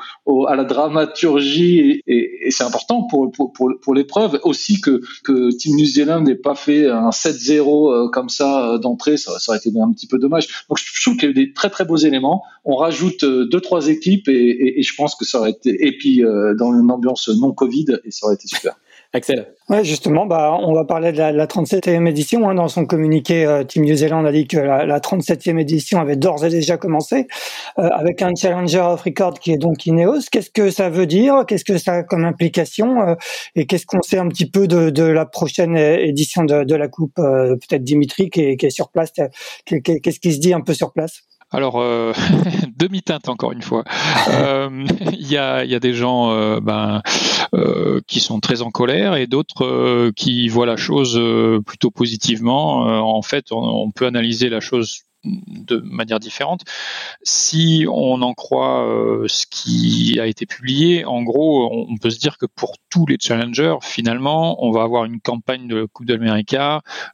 à la dramaturgie et, c'est important pour, l'épreuve aussi que, Team New Zealand n'ait pas fait un 7-0 comme ça d'entrée, ça, ça, aurait été un petit peu dommage. Donc je trouve qu'il y a eu des très très beaux éléments. On rajoute deux trois équipes et, et je pense que ça aurait été et puis dans une ambiance non Covid et ça aurait été super. Axel Ouais, justement, bah, on va parler de la, la 37e édition. Hein. Dans son communiqué, euh, Team New Zealand a dit que la, la 37e édition avait d'ores et déjà commencé, euh, avec un Challenger of Record qui est donc Ineos. Qu'est-ce que ça veut dire? Qu'est-ce que ça a comme implication euh, Et qu'est-ce qu'on sait un petit peu de, de la prochaine édition de, de la Coupe euh, Peut-être Dimitri qui est, qui est sur place. Qu'est-ce qui se dit un peu sur place? Alors, euh, demi-teinte encore une fois. Euh, il y, a, des gens euh, ben, euh, qui sont très en colère et d'autres euh, qui voient la chose plutôt positivement. en fait, on, peut analyser la chose de manière différente. Si on en croit euh, ce qui a été publié, en gros, on, peut se dire que pour tous les challengers, finalement, on va avoir une campagne de Coupe d'Amérique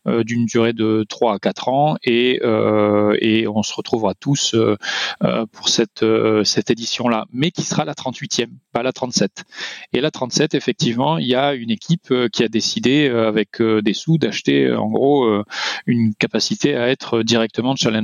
euh, d'une durée de 3 à 4 ans et, euh, et on se retrouvera tous pour cette, cette édition-là, mais qui sera la 38e, pas la 37. Et la 37, effectivement, il y a une équipe qui a décidé, avec des sous, d'acheter en gros une capacité à être directement challenger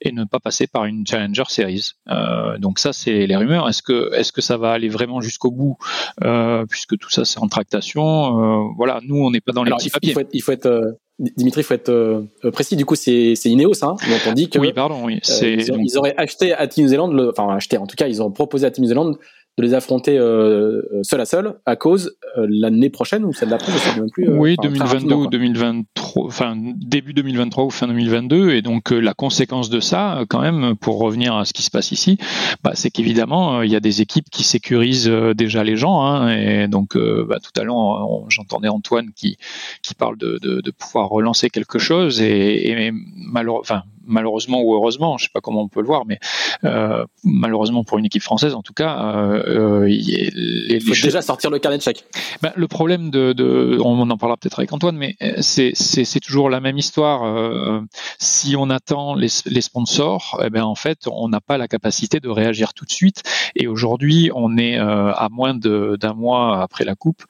et ne pas passer par une Challenger Series. Euh, donc ça, c'est les rumeurs. Est-ce que est-ce que ça va aller vraiment jusqu'au bout, euh, puisque tout ça c'est en tractation. Euh, voilà, nous on n'est pas dans les petits papiers. Il faut être, il faut être Dimitri, il faut être précis. Du coup, c'est Ineos, hein, donc on dit que oui, pardon, oui. Ils, ils, auraient acheté à Team New Zealand, enfin acheté. En tout cas, ils ont proposé à Team New Zealand de les affronter euh, seul à seul à cause euh, l'année prochaine ou celle d'après, je sais même plus. Euh, oui, 2022 ou 2023, enfin début 2023 ou fin 2022, et donc la conséquence de ça, quand même, pour revenir à ce qui se passe ici, bah, c'est qu'évidemment il y a des équipes qui sécurisent déjà les gens, hein, et donc bah, tout à l'heure j'entendais Antoine qui qui parle de, de, de, pouvoir relancer quelque chose, et, et malheureusement, enfin malheureusement ou heureusement, je sais pas comment on peut le voir, mais euh, malheureusement pour une équipe française en tout cas, euh, euh il faut déjà sortir le carnet de chèque. Ben, le problème de, de, on en parlera peut-être avec Antoine, mais euh, c'est c'est toujours la même histoire. Euh, si on attend les, les sponsors, eh ben en fait on n'a pas la capacité de réagir tout de suite. Et aujourd'hui on est euh, à moins d'un mois après la coupe,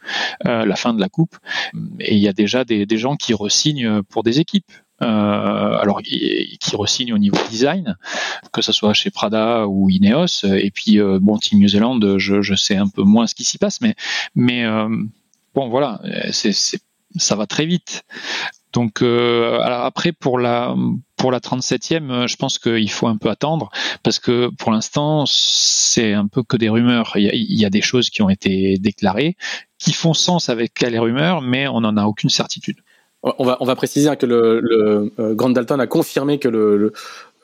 la fin de la coupe, et il y a déjà des, des gens qui resignent pour des équipes. Euh, alors qui, resigne au niveau design, que ce soit chez Prada ou Ineos. Et puis euh, bon, Team New Zealand, je, sais un peu moins ce qui s'y passe, mais mais euh, bon voilà, ça va très vite. Donc alors après pour la pour la 37e, je pense qu'il faut un peu attendre parce que pour l'instant c'est un peu que des rumeurs. Il y, a, il y, a, des choses qui ont été déclarées qui font sens avec les rumeurs, mais on n'en a aucune certitude. On va, on va préciser que le, le euh, Grand Dalton a confirmé que le, le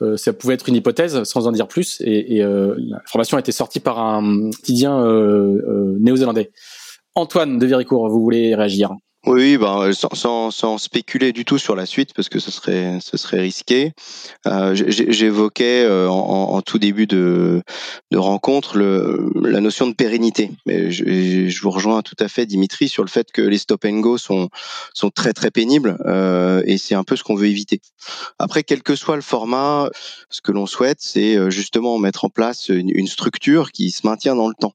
euh, ça pouvait être une hypothèse, sans en dire plus, et, et euh, l'information a été sortie par un quotidien euh, néo-zélandais. Antoine de Véricourt, vous voulez réagir? Oui, ben, sans, sans, sans, spéculer du tout sur la suite, parce que ce serait, ce serait risqué. Euh, J'évoquais euh, en, tout début de, rencontre la notion de pérennité. Mais je, je, vous rejoins tout à fait, Dimitri, sur le fait que les stop and go sont, sont très très pénibles, et c'est un peu ce qu'on veut éviter. Après, quel que soit le format, ce que l'on souhaite, c'est justement mettre en place une, une structure qui se maintient dans le temps.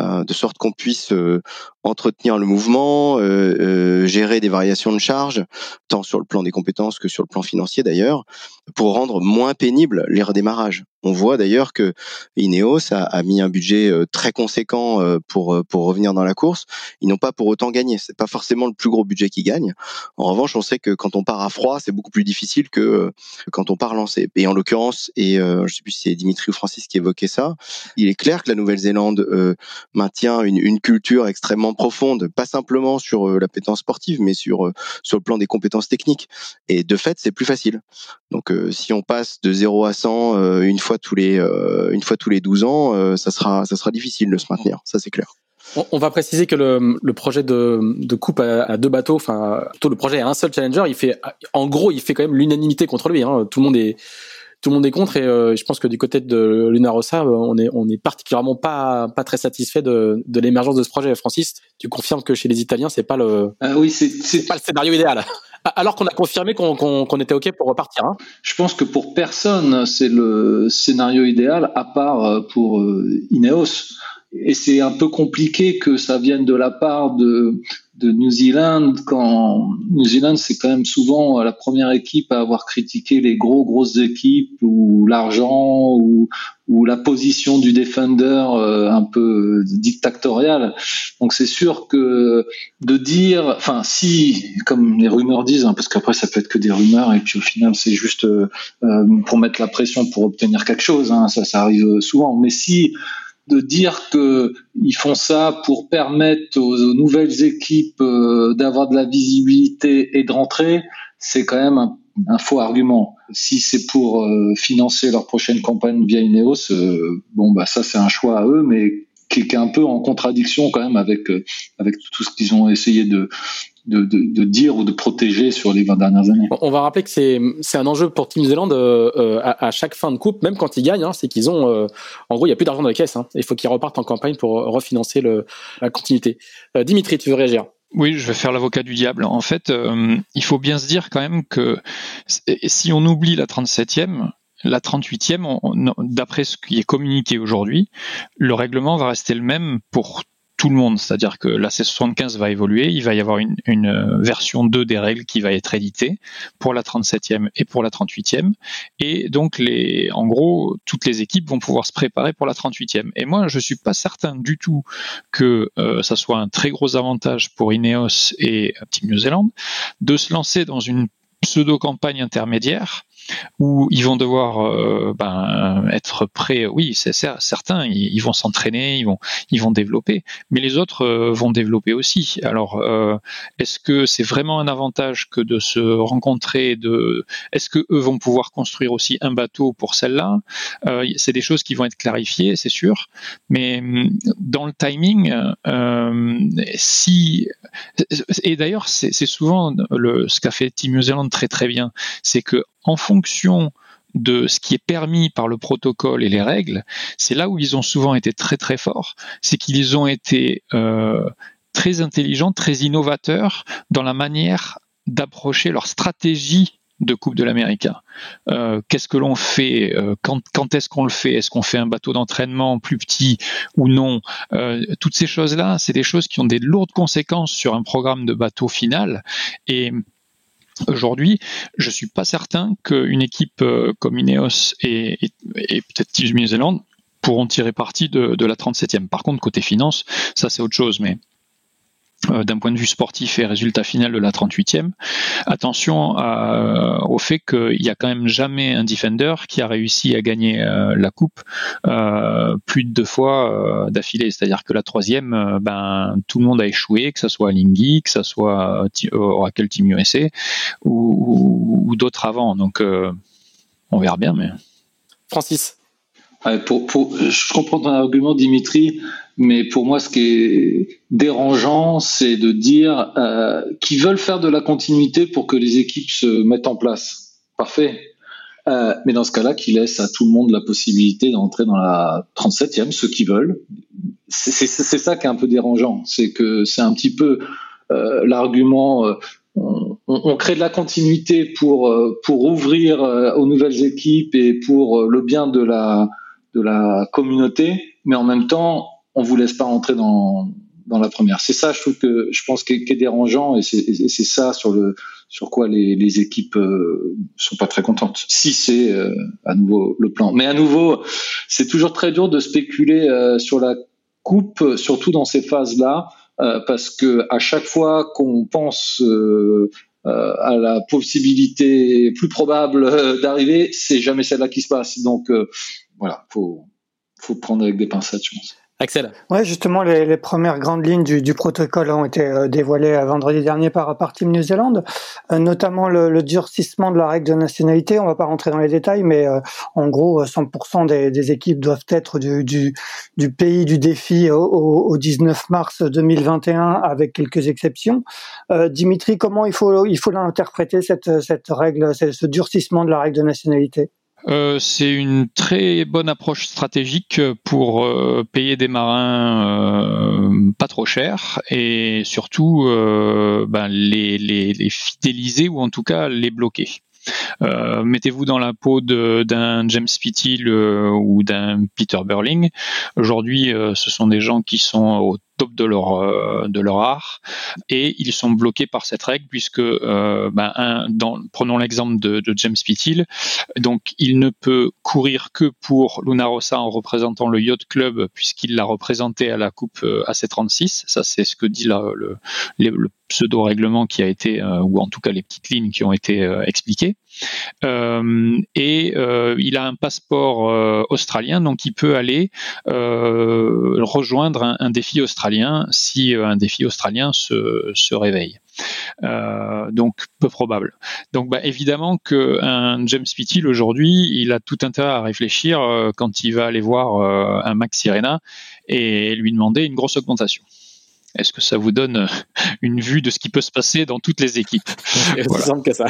Euh, de sorte qu'on puisse euh, entretenir le mouvement, euh, gérer des variations de charge, tant sur le plan des compétences que sur le plan financier d'ailleurs, pour rendre moins pénible les redémarrages. On voit d'ailleurs que Ineos a, mis un budget très conséquent pour pour revenir dans la course. Ils n'ont pas pour autant gagné. C'est pas forcément le plus gros budget qui gagne. En revanche, on sait que quand on part à froid, c'est beaucoup plus difficile que quand on part lancé. Et en l'occurrence, et je sais plus si c'est Dimitri ou Francis qui évoquait ça, il est clair que la Nouvelle-Zélande maintient une, culture extrêmement profonde, pas simplement sur la pétence sportive, mais sur sur le plan des compétences techniques. Et de fait, c'est plus facile. Donc, si on passe de 0 à 100 une fois tous les une fois tous les 12 ans, ça sera ça sera difficile de se maintenir. Ça, c'est clair. On, va préciser que le, projet de, de coupe à, deux bateaux, enfin plutôt le projet à un seul challenger, il fait, en gros, il fait quand même l'unanimité contre lui. Hein. Tout le monde est tout le monde est contre et euh, je pense que du côté de Luna Rossa, euh, on est on est particulièrement pas pas très satisfait de, de l'émergence de ce projet. Francis, tu confirmes que chez les Italiens, c'est pas le ah oui, c'est pas le scénario idéal. Alors qu'on a confirmé qu'on qu'on était ok pour repartir. Hein. Je pense que pour personne, c'est le scénario idéal, à part euh, pour Ineos et c'est un peu compliqué que ça vienne de la part de, de New Zealand quand New Zealand c'est quand même souvent la première équipe à avoir critiqué les gros grosses équipes ou l'argent ou, ou la position du defender euh, un peu dictatoriale. Donc c'est sûr que de dire enfin si comme les rumeurs disent hein, parce qu'après ça peut être que des rumeurs et puis au final c'est juste euh, pour mettre la pression pour obtenir quelque chose hein, ça ça arrive souvent. Mais si de dire qu'ils font ça pour permettre aux, nouvelles équipes euh, d'avoir de la visibilité et de rentrer, c'est quand même un, faux argument. Si c'est pour euh, financer leur prochaine campagne via Ineos, euh, bon bah ça c'est un choix à eux, mais qui, est un peu en contradiction quand même avec avec tout ce qu'ils ont essayé de de, de, de, dire ou de protéger sur les 20 dernières années. On va rappeler que c'est c'est un enjeu pour Team Zealand euh, euh, à, à, chaque fin de coupe, même quand ils gagnent, hein, c'est qu'ils ont euh, en gros il y a plus d'argent dans la caisse. Hein, il faut qu'ils repartent en campagne pour refinancer le, la continuité. Dimitri, tu veux réagir? Oui, je vais faire l'avocat du diable. En fait, il faut bien se dire quand même que si on oublie la 37e, la 38e, d'après ce qui est communiqué aujourd'hui, le règlement va rester le même pour tout le monde, c'est-à-dire que la C75 va évoluer, il va y avoir une, euh, version 2 des règles qui va être éditée pour la 37e et pour la 38e, et donc les, en gros, toutes les équipes vont pouvoir se préparer pour la 38e. Et moi, je suis pas certain du tout que euh, ça soit un très gros avantage pour Ineos et Team New Zealand de se lancer dans une pseudo-campagne intermédiaire où ils vont devoir euh, ben, être prêts. Oui, certains, ils, vont s'entraîner, ils vont, ils vont développer, mais les autres euh, vont développer aussi. Alors, euh, est-ce que c'est vraiment un avantage que de se rencontrer est-ce que eux vont pouvoir construire aussi un bateau pour celle-là? C'est des choses qui vont être clarifiées, c'est sûr, mais hum, dans le timing, si et d'ailleurs, c'est souvent ce qu'a fait Team New Zealand très très bien, c'est que en fonction de ce qui est permis par le protocole et les règles, c'est là où ils ont souvent été très très forts, c'est qu'ils ont été euh, très intelligents, très innovateurs dans la manière d'approcher leur stratégie de Coupe de l'Amérique. Euh, qu'est-ce que l'on fait euh, Quand, est-ce qu'on le fait? Est-ce qu'on fait un bateau d'entraînement plus petit ou non? Toutes ces choses-là, c'est des choses qui ont des lourdes conséquences sur un programme de bateau final. Aujourd'hui, je suis pas certain qu'une équipe euh, comme Ineos et, peut-être Team New Zealand pourront tirer parti de, de la 37e. Par contre, côté finance, ça c'est autre chose. Mais d'un point de vue sportif et résultat final de la 38e. Attention euh, au fait qu'il n'y a quand même jamais un defender qui a réussi à gagner euh, la coupe plus de deux fois d'affilée. C'est-à-dire que la troisième, ben tout le monde a échoué, que ce soit Lingui, que ce soit Oracle Team USA ou, ou d'autres avant. Donc on verra bien. Mais Francis. pour, pour, je comprends ton argument, Dimitri. Mais pour moi, ce qui est dérangeant, c'est de dire euh, qu'ils veulent faire de la continuité pour que les équipes se mettent en place. Parfait. Euh, mais dans ce cas-là, qu'ils laissent à tout le monde la possibilité d'entrer dans la 37e, ceux qui veulent. C'est ça qui est un peu dérangeant. C'est que c'est un petit peu euh, l'argument. On, on, crée de la continuité pour pour ouvrir aux nouvelles équipes et pour le bien de la de la communauté, mais en même temps, on vous laisse pas rentrer dans dans la première. C'est ça, je trouve que je pense qui est, dérangeant et c'est ça sur le sur quoi les, les équipes euh, sont pas très contentes. Si c'est euh, à nouveau le plan, mais à nouveau, c'est toujours très dur de spéculer euh, sur la coupe, surtout dans ces phases là, euh, parce que à chaque fois qu'on pense à la possibilité plus probable d'arriver, c'est jamais celle-là qui se passe. Donc voilà, faut faut prendre avec des pincettes, je pense. Axel. Ouais, justement, les, les, premières grandes lignes du, du protocole ont été euh, dévoilées euh, vendredi dernier par, par Team New Zealand, euh, notamment le, le, durcissement de la règle de nationalité. On va pas rentrer dans les détails, mais en gros, 100% des, des, équipes doivent être du, du, du pays du défi au, au, 19 mars 2021, avec quelques exceptions. Dimitri, comment il faut il faut l'interpréter cette, cette règle, ce durcissement de la règle de nationalité? Euh, c'est une très bonne approche stratégique pour euh, payer des marins euh, pas trop cher et surtout ben, les, fidéliser ou en tout cas les bloquer. Mettez-vous dans la peau d'un James Pitty ou d'un Peter Burling. Aujourd'hui, ce sont des gens qui sont au top de leur euh, de leur art. Et ils sont bloqués par cette règle puisque euh, ben, un, dans, prenons l'exemple de, de, James Pittil donc il ne peut courir que pour Luna Rossa en représentant le Yacht Club puisqu'il l'a représenté à la Coupe euh, AC36 ça c'est ce que dit la, le, le, pseudo règlement qui a été ou en tout cas les petites lignes qui ont été expliquées. euh, et euh, il a un passeport australien donc il peut aller rejoindre un, un défi australien si euh, un défi australien se, se réveille. Euh, donc peu probable. Donc bah, évidemment qu'un James Pittil aujourd'hui, il a tout intérêt à réfléchir euh, quand il va aller voir un Max Sirena et lui demander une grosse augmentation. Est-ce que ça vous donne une vue de ce qui peut se passer dans toutes les équipes? Voilà. que ça.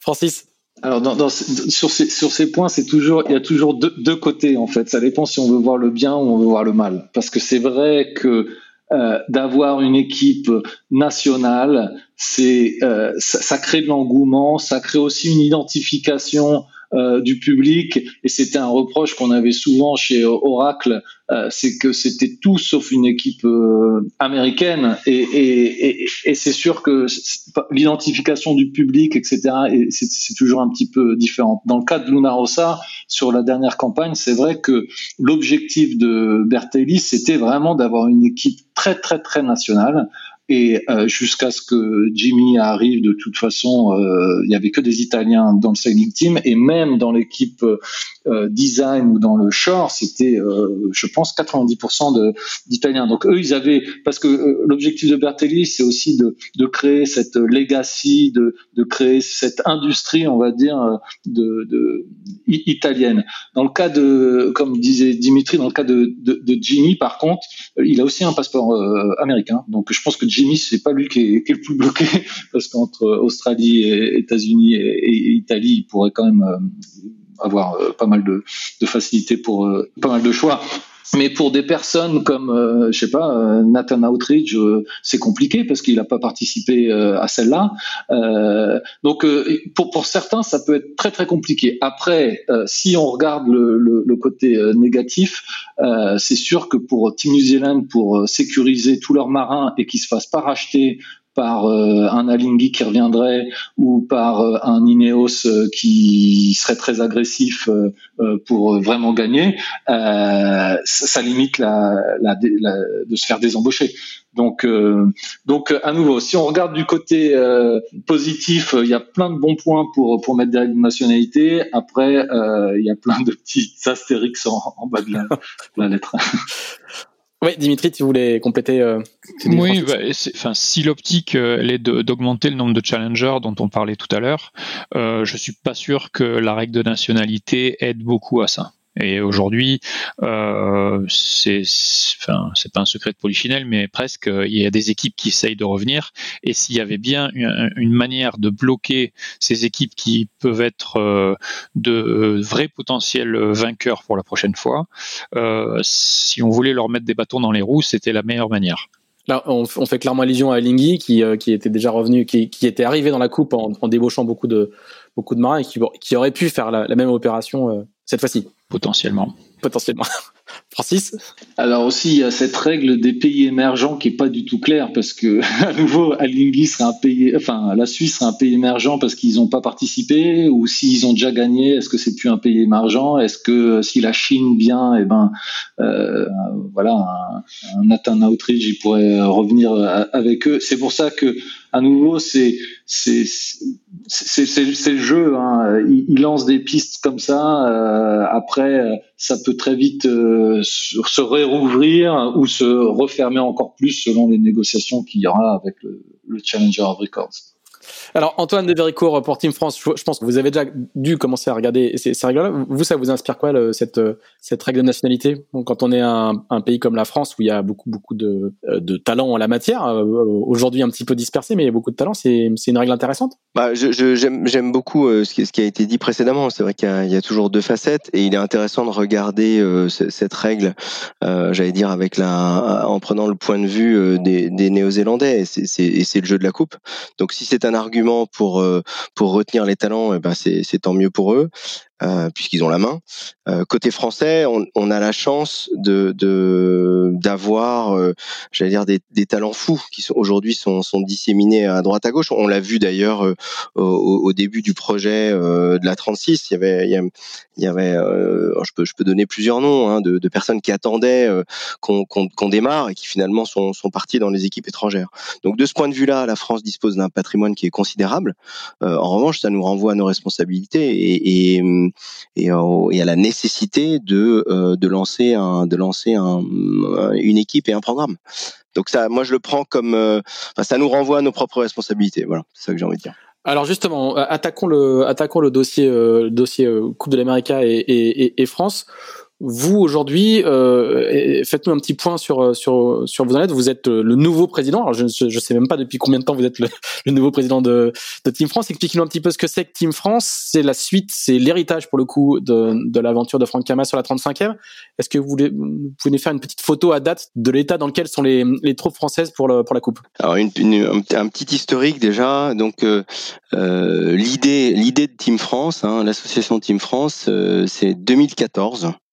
Francis alors, sur, ces, points, c'est toujours, il y a toujours deux, côtés en fait. Ça dépend si on veut voir le bien ou on veut voir le mal. Parce que c'est vrai que euh, d'avoir une équipe nationale, c'est, euh, ça, crée de l'engouement, ça crée aussi une identification euh, du public et c'était un reproche qu'on avait souvent chez Oracle, euh, c'est que c'était tout sauf une équipe euh, américaine et, et, et, et c'est sûr que l'identification du public, etc., c'est toujours un petit peu différent. Dans le cas de Luna Rossa, sur la dernière campagne, c'est vrai que l'objectif de Bertelli, c'était vraiment d'avoir une équipe très très très nationale et euh, jusqu'à ce que Jimmy arrive, de toute façon, euh, il y avait que des Italiens dans le sailing team et même dans l'équipe euh, design ou dans le shore, c'était, je pense, 90% d'Italiens. Donc eux, ils avaient, parce que l'objectif de Bertelli, c'est aussi de, de, créer cette legacy, de, de, créer cette industrie, on va dire, de, de italienne. Dans le cas de, comme disait Dimitri, dans le cas de, de, Jimmy, par contre, il a aussi un passeport américain. Donc je pense que c'est pas lui qui est, le plus bloqué, parce qu'entre Australie, États-Unis et, Italie, il pourrait quand même avoir euh, pas mal de, de facilité pour euh, pas mal de choix. Mais pour des personnes comme, euh, je sais pas, euh, Nathan Outridge, euh, c'est compliqué parce qu'il n'a pas participé à celle-là. donc, pour, pour certains, ça peut être très très compliqué. Après, si on regarde le, le, le côté négatif, c'est sûr que pour Team New Zealand, pour sécuriser tous leurs marins et qu'ils se fassent pas racheter par euh, un Alinghi qui reviendrait ou par euh, un Ineos euh, qui serait très agressif pour vraiment gagner, ça, limite la, la, de se faire désembaucher. Donc, donc à nouveau, si on regarde du côté positif, il y a plein de bons points pour pour mettre derrière une nationalité. Après, il y a plein de petits astérix en, en bas de la, de la lettre. Oui, Dimitri, tu voulais compléter euh, Oui, bah, enfin, si l'optique euh, est d'augmenter le nombre de challengers dont on parlait tout à l'heure, euh, je suis pas sûr que la règle de nationalité aide beaucoup à ça. Et aujourd'hui, euh, c'est, pas un secret de polichinelle, mais presque, il y a des équipes qui essayent de revenir. Et s'il y avait bien une, manière de bloquer ces équipes qui peuvent être euh, de vrais potentiels vainqueurs pour la prochaine fois, euh, si on voulait leur mettre des bâtons dans les roues, c'était la meilleure manière. Là, on, fait clairement allusion à Lingui qui, euh, était déjà revenu, qui, était arrivé dans la coupe en, en débauchant beaucoup de, beaucoup de marins et qui, aurait pu faire la, même opération euh, cette fois-ci. Potentiellement. Potentiellement. Francis Alors aussi, il y a cette règle des pays émergents qui est pas du tout claire parce que, à nouveau, Alinghi sera un pays, enfin, la Suisse sera un pays émergent parce qu'ils n'ont pas participé ou s'ils ont déjà gagné, est-ce que c'est plus un pays émergent? Est-ce que si la Chine vient, eh ben, euh, voilà, un, un Nathan Outridge, il pourrait revenir avec eux. C'est pour ça que à nouveau, c'est c'est le jeu. Hein. Il, il, lance des pistes comme ça. Euh, après, ça peut très vite euh, se réouvrir ou se refermer encore plus selon les négociations qu'il y aura avec le, le Challenger of Records. Alors Antoine de Vericourt pour Team France, je pense que vous avez déjà dû commencer à regarder ces règles-là. Vous, ça vous inspire quoi cette cette règle de nationalité? Quand on est un, pays comme la France où il y a beaucoup beaucoup de, de talents en la matière, euh, aujourd'hui un petit peu dispersé, mais il y a beaucoup de talents, c'est une règle intéressante? Bah, j'aime beaucoup euh, ce qui, a été dit précédemment. C'est vrai qu'il y, a toujours deux facettes et il est intéressant de regarder euh, cette règle, j'allais dire avec la en prenant le point de vue des, des Néo-Zélandais. Et c'est le jeu de la coupe. Donc si c'est un argument pour euh, pour retenir les talents, eh ben c'est tant mieux pour eux. Euh, puisqu'ils ont la main. Euh, côté français, on, a la chance de d'avoir, euh, j'allais dire, des, des, talents fous qui aujourd'hui sont, sont disséminés à droite à gauche. On l'a vu d'ailleurs euh, au, au, début du projet de la 36. Il y avait, il y, avait, je peux je peux donner plusieurs noms hein, de, de, personnes qui attendaient qu'on qu'on démarre et qui finalement sont sont partis dans les équipes étrangères. Donc de ce point de vue-là, la France dispose d'un patrimoine qui est considérable. en revanche, ça nous renvoie à nos responsabilités et, et et, à la nécessité de, euh, de lancer, un, de lancer un, une équipe et un programme. Donc ça, moi je le prends comme, euh, ça nous renvoie à nos propres responsabilités. Voilà, c'est ça que j'ai envie de dire. Alors justement, attaquons le, attaquons le dossier, euh, dossier Coupe de l'Amérique et, France. Vous aujourd'hui, euh, faites-nous un petit point sur sur sur vous en êtes. Vous êtes le nouveau président. Alors je je sais même pas depuis combien de temps vous êtes le, nouveau président de, de Team France. Expliquez-nous un petit peu ce que c'est que Team France. C'est la suite, c'est l'héritage pour le coup de, de l'aventure de Franck Camas sur la 35e. Est-ce que vous, voulez, vous pouvez nous faire une petite photo à date de l'état dans lequel sont les, les troupes françaises pour le, pour la coupe? Alors une, un, petit historique déjà. Donc euh, euh, l'idée l'idée de Team France, hein, l'association Team France, euh, c'est 2014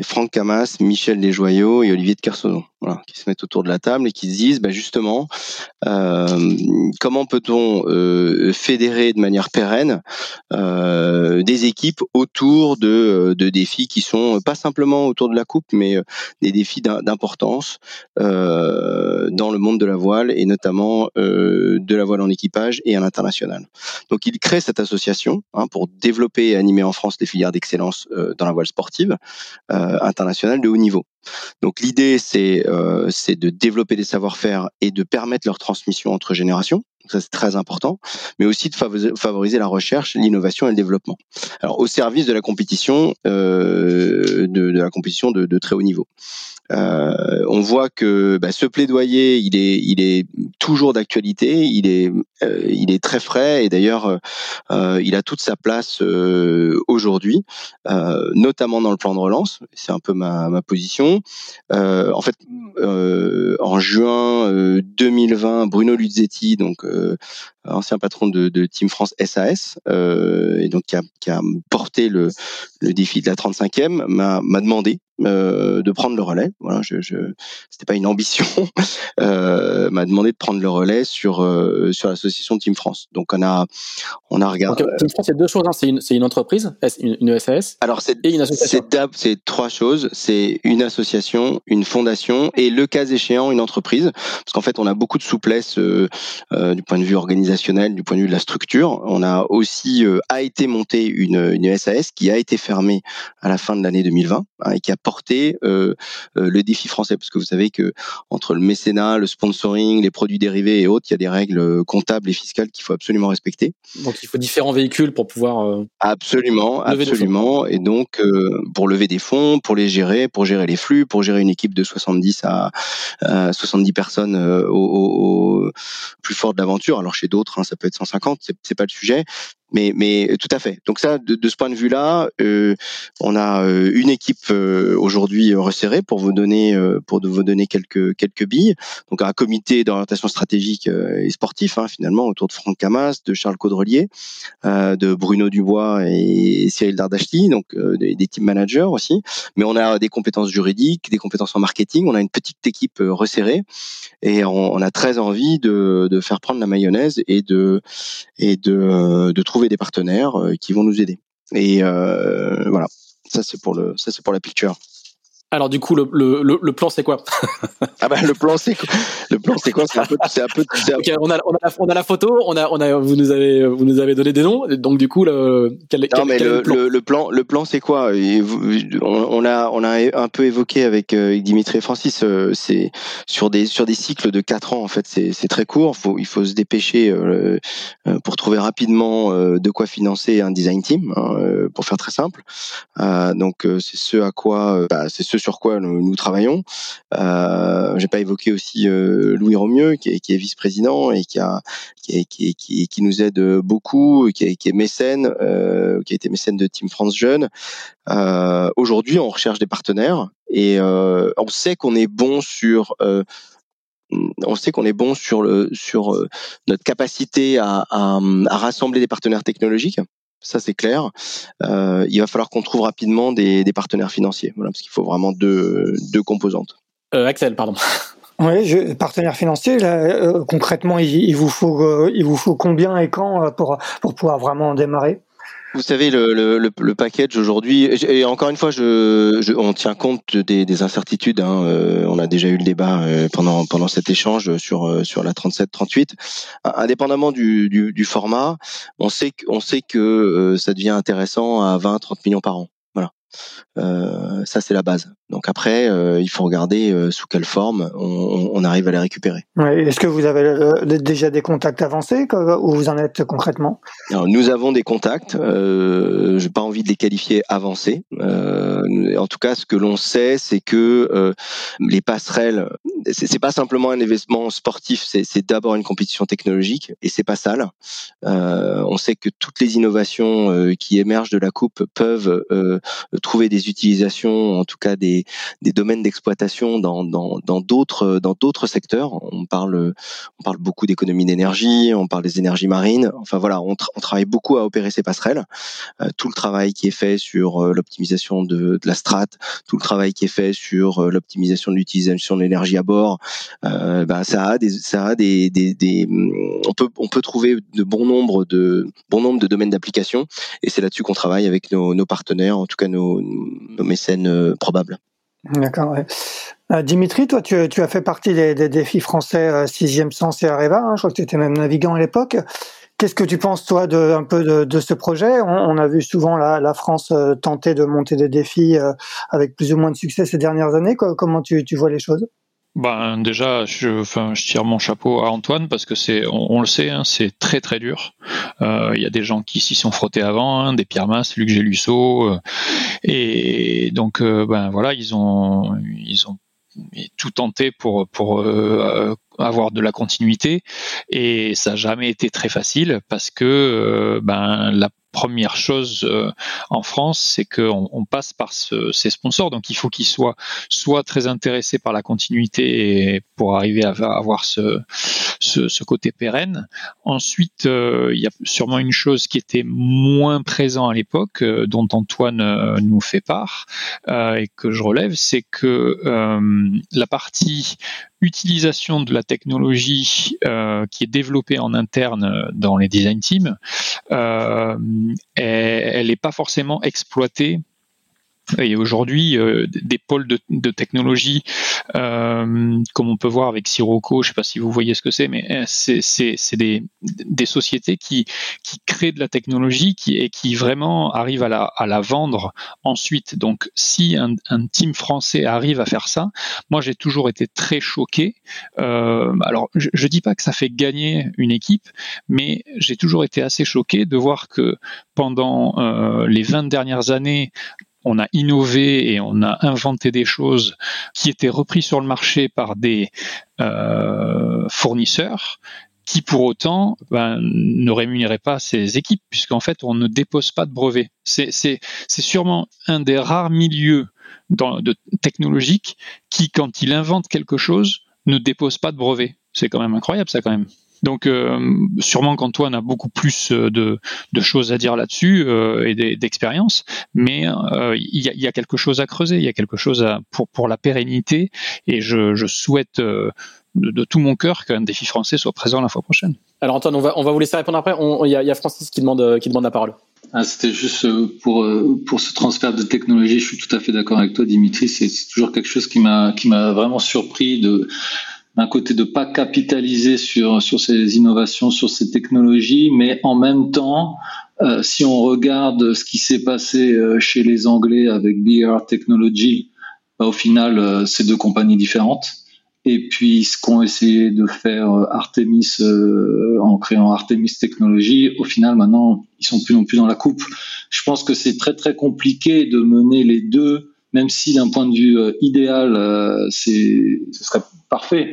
Franck Camas, Michel Desjoyaux et Olivier de Kersono, voilà, qui se mettent autour de la table et qui se disent, bah justement, euh, comment peut-on euh, fédérer de manière pérenne euh, des équipes autour de, de, défis qui sont pas simplement autour de la coupe, mais des défis d'importance dans le monde de la voile et notamment de la voile en équipage et à l'international. Donc, il crée cette association hein, pour développer et animer en France des filières d'excellence dans la voile sportive. Euh, international de haut niveau. Donc l'idée, c'est euh, c'est de développer des savoir-faire et de permettre leur transmission entre générations. Ça, c'est très important, mais aussi de favoriser la recherche, l'innovation et le développement. Alors, au service de la compétition, euh, de, la compétition de, très haut niveau. Euh, on voit que bah, ce plaidoyer, il est, il est toujours d'actualité, il est, euh, il est très frais et d'ailleurs, il a toute sa place aujourd'hui, notamment dans le plan de relance. C'est un peu ma, ma position. en fait, en juin 2020, Bruno Luzzetti, donc euh, ancien patron de, de, Team France SAS, et donc qui a, qui a porté le, le défi de la 35e, m'a demandé euh, de prendre le relais. Voilà, je, je c'était pas une ambition. euh, m'a demandé de prendre le relais sur euh, sur l'association Team France. Donc on a on a regardé. Team France, c'est deux choses. Hein. C'est une c'est une entreprise, une, une SAS. Alors c'est et une association. C'est trois choses. C'est une association, une fondation et le cas échéant une entreprise. Parce qu'en fait on a beaucoup de souplesse euh, euh du point de vue organisationnel, du point de vue de la structure. On a aussi a été monté une une SAS qui a été fermée à la fin de l'année 2020 hein, et qui a porter euh, euh, le défi français parce que vous savez que entre le mécénat, le sponsoring, les produits dérivés et autres, il y a des règles euh, comptables et fiscales qu'il faut absolument respecter. Donc il faut différents véhicules pour pouvoir absolument, absolument, et donc pour lever des fonds, pour les gérer, pour gérer les flux, pour gérer une équipe de 70 à 70 personnes au, au, plus fort de l'aventure. Alors chez d'autres, hein, ça peut être 150, c'est pas le sujet, mais, mais tout à fait. Donc ça, de, de ce point de vue-là, euh, on a euh, une équipe euh, aujourd'hui resserrée pour vous donner euh, pour vous donner quelques quelques billes. Donc un comité d'orientation stratégique et sportif hein, finalement autour de Franck Camas, de Charles Caudrelier, de Bruno Dubois et Cyril Dardachti, donc des, des, team managers aussi. Mais on a des compétences juridiques, des compétences en marketing. On a une petite équipe resserrée et on, on a très envie de, de faire prendre la mayonnaise et de et de, de trouver des partenaires euh, qui vont nous aider. Et euh, voilà, ça c'est pour le, ça c'est pour la picture. Alors du coup, le, le, le, plan c'est quoi? Ah bah le plan c'est quoi? Le plan c'est quoi? C'est un peu, c'est un peu. on, a, on, a la, on a la photo, on a, on a, vous nous avez, vous nous avez donné des noms. Donc du coup, le, quel, non, mais le, plan? le, plan, le plan c'est quoi? On, a, on a un peu évoqué avec euh, Dimitri et Francis. Euh, c'est sur des, sur des cycles de 4 ans en fait. C'est, c'est très court. Faut, il faut se dépêcher euh, pour trouver rapidement de quoi financer un design team, hein, pour faire très simple. donc c'est ce à quoi, bah, c'est ce sur quoi nous, travaillons. Euh, J'ai pas évoqué aussi euh, Louis Romieux, qui est, vice-président et qui, nous aide beaucoup, qui est, qui mécène, euh, qui a été mécène de Team France Jeune. Euh, Aujourd'hui, on recherche des partenaires et on sait qu'on est bon sur on sait qu'on est bon sur notre capacité à, rassembler des partenaires technologiques ça c'est clair. Euh, il va falloir qu'on trouve rapidement des, des, partenaires financiers, voilà, parce qu'il faut vraiment deux, deux composantes. Euh, Axel, pardon. Oui, je, partenaire financier. Là, euh, concrètement, il, il, vous faut, euh, il vous faut combien et quand euh, pour pour pouvoir vraiment démarrer? Vous savez, le, le, le package aujourd'hui, et encore une fois, je, je on tient compte des, des incertitudes. Hein, euh, on a déjà eu le débat euh, pendant pendant cet échange sur euh, sur la 37-38. Indépendamment du, du, du, format, on sait on sait que ça devient intéressant à 20-30 millions par an. Voilà, euh, ça c'est la base. Donc après, euh, il faut regarder euh, sous quelle forme on, on, arrive à les récupérer. Ouais, Est-ce que vous avez euh, déjà des contacts avancés où vous en êtes concrètement? Alors, Nous avons des contacts. Je n'ai pas envie de les qualifier avancés. en tout cas, ce que l'on sait, c'est que les passerelles, c'est pas simplement un événement sportif, c'est d'abord une compétition technologique et c'est pas sale. on sait que toutes les innovations qui émergent de la coupe peuvent trouver des utilisations, en tout cas des des, domaines d'exploitation dans d'autres dans d'autres secteurs. On parle on parle beaucoup d'économie d'énergie, on parle des énergies marines. Enfin voilà, on, travaille beaucoup à opérer ces passerelles. Euh, tout le travail qui est fait sur euh, l'optimisation de, de, la strate, tout le travail qui est fait sur euh, l'optimisation de l'utilisation de l'énergie à bord, ben ça a des ça a des, des, des, on peut on peut trouver de bon nombre de bon nombre de domaines d'application et c'est là-dessus qu'on travaille avec nos, nos, partenaires, en tout cas nos, nos mécènes probables. D'accord. Ouais. Euh, Dimitri, toi, tu, tu, as fait partie des, des défis français euh, sixième sens et Areva. Hein, je crois que tu étais même navigant à l'époque. Qu'est-ce que tu penses, toi, de, un peu de, de ce projet? On, on, a vu souvent la, la France euh, tenter de monter des défis euh, avec plus ou moins de succès ces dernières années. Comment tu, tu vois les choses? Ben déjà, je, je tire mon chapeau à Antoine parce que c'est, on, le sait, hein, c'est très très dur. Euh, il y a des gens qui s'y sont frottés avant, hein, des Pierre Masse, Luc Gélusso, euh, et donc euh, ben voilà, ils ont ils ont tout tenté pour pour euh, avoir de la continuité et ça n'a jamais été très facile parce que euh, ben la première chose euh, en France, c'est qu'on on passe par ce, ces sponsors, donc il faut qu'ils soient très intéressés par la continuité pour arriver à avoir ce, côté pérenne. Ensuite, euh, il y a sûrement une chose qui était moins présent à l'époque, euh, dont Antoine nous fait part et que je relève, c'est que la partie utilisation de la technologie euh, qui est développée en interne dans les design teams, euh, elle n'est pas forcément exploitée et aujourd'hui, euh, des pôles de, de technologie, euh, comme on peut voir avec Sirocco, je ne sais pas si vous voyez ce que c'est, mais euh, c'est des, des sociétés qui, qui créent de la technologie qui, et qui vraiment arrivent à la, à la vendre ensuite. Donc, si un, un team français arrive à faire ça, moi j'ai toujours été très choqué. Euh, alors, je ne dis pas que ça fait gagner une équipe, mais j'ai toujours été assez choqué de voir que pendant euh, les 20 dernières années, on a innové et on a inventé des choses qui étaient reprises sur le marché par des euh, fournisseurs qui pour autant ben, ne rémunéraient pas ces équipes, puisqu'en fait on ne dépose pas de brevets. C'est sûrement un des rares milieux technologiques qui, quand il invente quelque chose, ne dépose pas de brevets. C'est quand même incroyable ça quand même. Donc euh, sûrement qu'Antoine a beaucoup plus euh, de, de choses à dire là-dessus euh, et d'expérience, mais euh, il y, a, y, a, quelque chose à creuser, il y a quelque chose à, pour, pour la pérennité, et je, je souhaite de, de, tout mon cœur qu'un défi français soit présent la fois prochaine. Alors Antoine, on va, on va vous laisser répondre après. Il y, y, a Francis qui demande, qui demande la parole. Ah, C'était juste pour pour ce transfert de technologie. Je suis tout à fait d'accord avec toi, Dimitri. C'est toujours quelque chose qui m'a qui m'a vraiment surpris de d'un côté de pas capitaliser sur sur ces innovations, sur ces technologies, mais en même temps, euh, si on regarde ce qui s'est passé euh, chez les Anglais avec BR Technology, bah, au final, euh, c'est deux compagnies différentes. Et puis ce qu'ont essayé de faire Artemis en créant Artemis Technology, au final maintenant ils sont plus non plus dans la coupe. Je pense que c'est très très compliqué de mener les deux même si d'un point de vue euh, idéal, euh, ce serait parfait.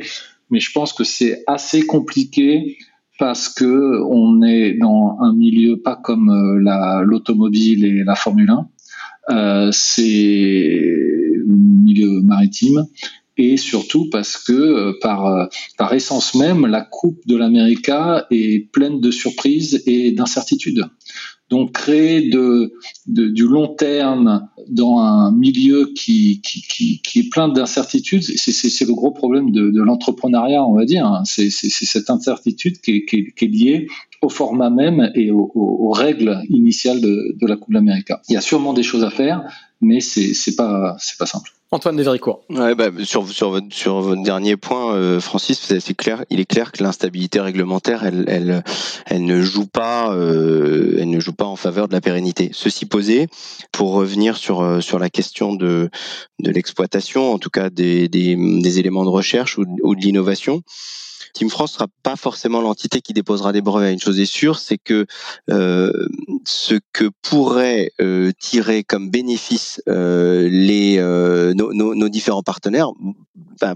Mais je pense que c'est assez compliqué parce que on est dans un milieu pas comme euh, la, l'automobile et la Formule 1. Euh, c'est milieu maritime et surtout parce que par, par essence même, la Coupe de l'América est pleine de surprises et d'incertitudes. Donc créer de, du long terme dans un milieu qui, qui, qui, qui est plein d'incertitudes, c'est le gros problème de, de l'entrepreneuriat, on va dire. C'est cette incertitude qui est, qui, est, qui est, liée au format même et aux, aux règles initiales de, de la Coupe d'Amérique. Il y a sûrement des choses à faire, mais c'est pas c'est pas simple. Antoine Desvéricourt. Ouais, bah, sur, sur, votre, sur votre dernier point, euh, Francis, c'est clair, il est clair que l'instabilité réglementaire, elle, elle, elle ne joue pas, euh, elle ne joue pas en faveur de la pérennité. Ceci posé, pour revenir sur euh, sur la question de de l'exploitation, en tout cas des, des, des éléments de recherche ou, ou de l'innovation. Team France sera pas forcément l'entité qui déposera des brevets. Une chose est sûre, c'est que euh, ce que pourraient euh, tirer comme bénéfice euh, les euh, nos, nos, nos, différents partenaires ben,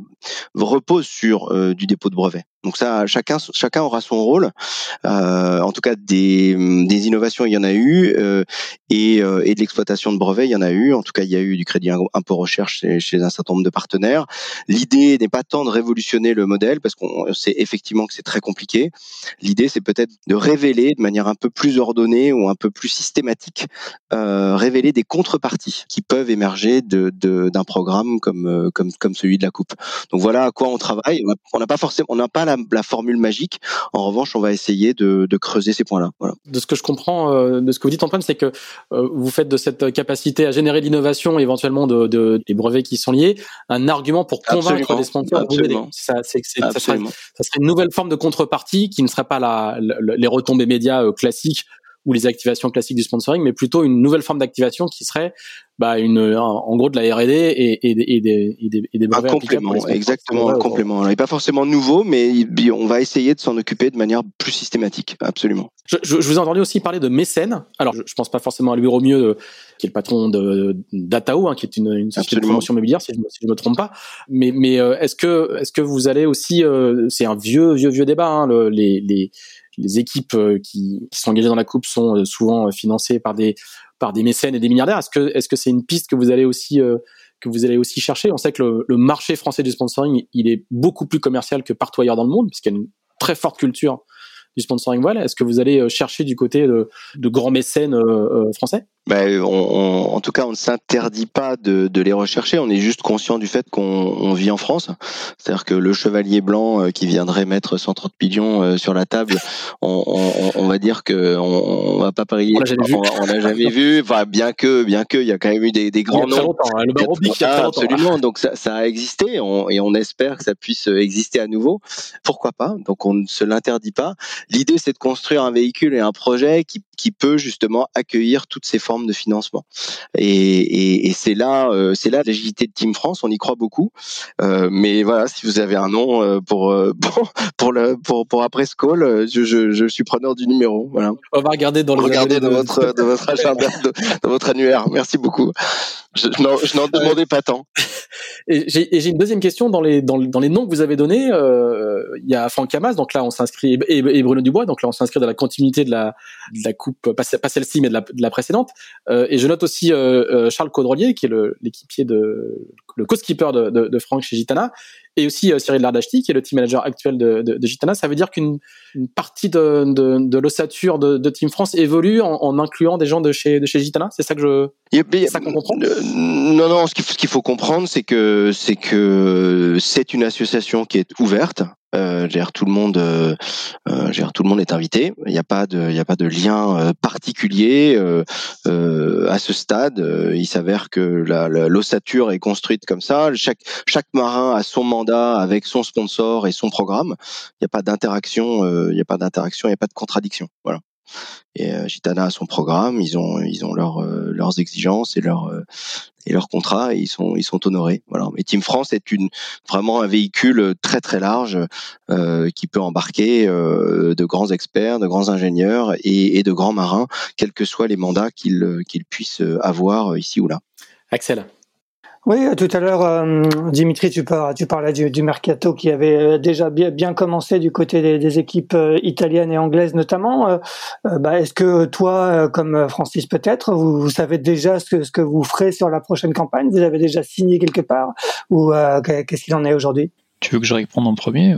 repose sur euh, du dépôt de brevets. Donc ça, chacun, chacun aura son rôle. Euh, en tout cas, des, des, innovations, il y en a eu, et, et, de l'exploitation de brevets, il y en a eu. En tout cas, il y a eu du crédit impôt recherche chez, chez un certain nombre de partenaires. L'idée n'est pas tant de révolutionner le modèle, parce qu'on sait effectivement que c'est très compliqué. L'idée, c'est peut-être de révéler de manière un peu plus ordonnée ou un peu plus systématique, euh, révéler des contreparties qui peuvent émerger de, de, d'un programme comme, euh, comme, comme celui de la Coupe. Donc voilà à quoi on travaille. On n'a pas forcément, on n'a pas la la, formule magique. En revanche, on va essayer de, de creuser ces points-là. Voilà. De ce que je comprends euh, de ce que vous dites, Antoine, c'est que euh, vous faites de cette capacité à générer l'innovation, éventuellement de, de, des brevets qui sont liés, un argument pour convaincre Absolument. des sponsors aider. Ça, c'est, c'est, ça, ça, serait, une nouvelle forme de contrepartie qui ne serait pas la, la les retombées médias euh, classiques ou les activations classiques du sponsoring, mais plutôt une nouvelle forme d'activation qui serait bah, une, en gros de la R&D et, et, et, des, et, des, et des brevets un complément, exactement, un complément. Il n'est pas forcément nouveau, mais on va essayer de s'en occuper de manière plus systématique, absolument. Je, je, je, vous ai entendu aussi parler de mécènes. Alors, je, je pense pas forcément à lui au mieux, qui est le patron de d'Atao, hein, qui est une, une société de promotion immobilière, si je, si je me trompe pas. Mais, mais euh, est-ce que, est-ce que vous allez aussi, euh, c'est un vieux, vieux, vieux débat, hein, le, les, les les équipes qui, qui, sont engagées dans la coupe sont euh, souvent financées par des par des mécènes et des milliardaires. Est-ce que est-ce que c'est une piste que vous allez aussi euh, que vous allez aussi chercher? On sait que le, marché français du sponsoring, il est beaucoup plus commercial que partout ailleurs dans le monde, puisqu'il y a une très forte culture du sponsoring. Est-ce que vous allez chercher du côté de, grands mécènes euh, français? Ben, on, on, en tout cas, on ne s'interdit pas de, de, les rechercher. On est juste conscient du fait qu'on on vit en France. C'est-à-dire que le chevalier blanc euh, qui viendrait mettre 130 millions euh, sur la table, on, on va dire que on, va pas parier. On l'a jamais vu. On. Enfin, bien que, bien que, il y a quand même eu des, des grands noms. Hein, le barreau il y a absolument. Donc ça, ça a existé, et on espère que ça puisse exister à nouveau. Pourquoi pas? Donc on ne se l'interdit pas. L'idée, c'est de construire un véhicule et un projet qui, qui peut justement accueillir toutes ces formes de financement. Et, et, et c'est là, euh, c'est là l'agilité de Team France. On y croit beaucoup. Euh, mais voilà, si vous avez un nom euh, pour pour pour le pour pour après ce call, je, je, je suis preneur du numéro. Voilà. On va regarder dans le regardez dans votre dans votre agenda, dans votre annuaire. Merci beaucoup. Je, je n'en demandais pas tant. Et j'ai une deuxième question dans les dans, dans les noms que vous avez donnés. Il y a Franck Hamas, donc là on s'inscrit et, et, Bruno Dubois, donc là on s'inscrit dans la continuité de la de la coupe, pas, pas celle-ci mais de la, de la précédente. Euh, et je note aussi euh, Charles Caudrelier, qui est l'équipier de le co-skipper de, de, de, Franck chez Gitana, et aussi Cyril Lardachti, qui est le team manager actuel de, de, Gitana. Ça veut dire qu'une partie de, de, l'ossature de, Team France évolue en, incluant des gens de chez, de chez Gitana. C'est ça que je. ça qu'on comprend. non, non. Ce qu'il faut, comprendre, c'est que c'est que c'est une association qui est ouverte euh, tout le monde, euh, euh tout le monde est invité. Il n'y a pas de, il a pas de lien euh, particulier euh, à ce stade. Il s'avère que l'ossature est construite comme ça. Chaque chaque marin a son mandat avec son sponsor et son programme. Il n'y a pas d'interaction, il n'y a pas d'interaction, il n'y a pas de contradiction. Voilà. Et Gitana a son programme, ils ont ils ont leurs leurs exigences et leurs et contrats et ils sont ils sont honorés. Voilà. Et Team France est une vraiment un véhicule très très large euh, qui peut embarquer euh, de grands experts, de grands ingénieurs et, et de grands marins, quels que soient les mandats qu'ils qu'ils puissent avoir ici ou là. Axel. Oui, tout à l'heure, euh, Dimitri, tu, tu parlais du, du, mercato qui avait euh, déjà bien, bien commencé du côté des, des équipes euh, italiennes et anglaises notamment. bah, Est-ce que toi, comme Francis peut-être, vous, vous, savez déjà ce que, ce que vous ferez sur la prochaine campagne? Vous avez déjà signé quelque part? Ou qu'est-ce qu'il en est aujourd'hui? Tu veux que je réponde en premier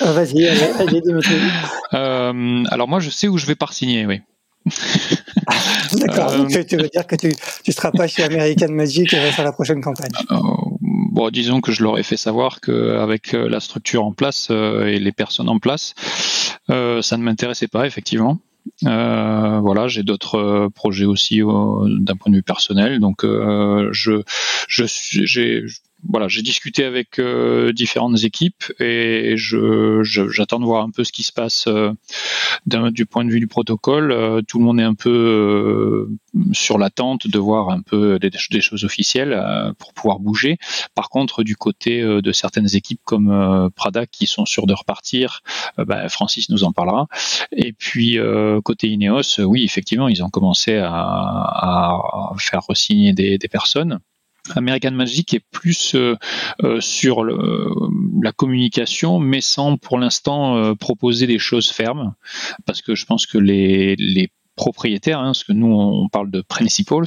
Vas-y, allez, Dimitri. alors moi, je sais où je vais pas signer, oui. D'accord. Euh, tu, veux dire que tu ne seras pas chez American Magic sur la prochaine campagne euh, Bon, disons que je leur ai fait savoir qu'avec euh, la structure en place et les personnes en place, ça ne m'intéressait pas effectivement. voilà, j'ai d'autres projets aussi d'un point de vue personnel, donc je, je, j'ai, voilà, j'ai discuté avec euh, différentes équipes et je, j'attends de voir un peu ce qui se passe euh, du point de vue du protocole. Euh, tout le monde est un peu sur l'attente de voir un peu des, choses officielles pour pouvoir bouger. Par contre, du côté de certaines équipes comme Prada qui sont sûres de repartir, bah, Francis nous en parlera. Et puis côté Ineos, oui, effectivement, ils ont commencé à, faire re-signer des, des personnes. American Magic est plus euh, euh, sur la communication, mais sans pour l'instant euh, proposer des choses fermes, parce que je pense que les, propriétaires, hein, parce que nous on parle de principals,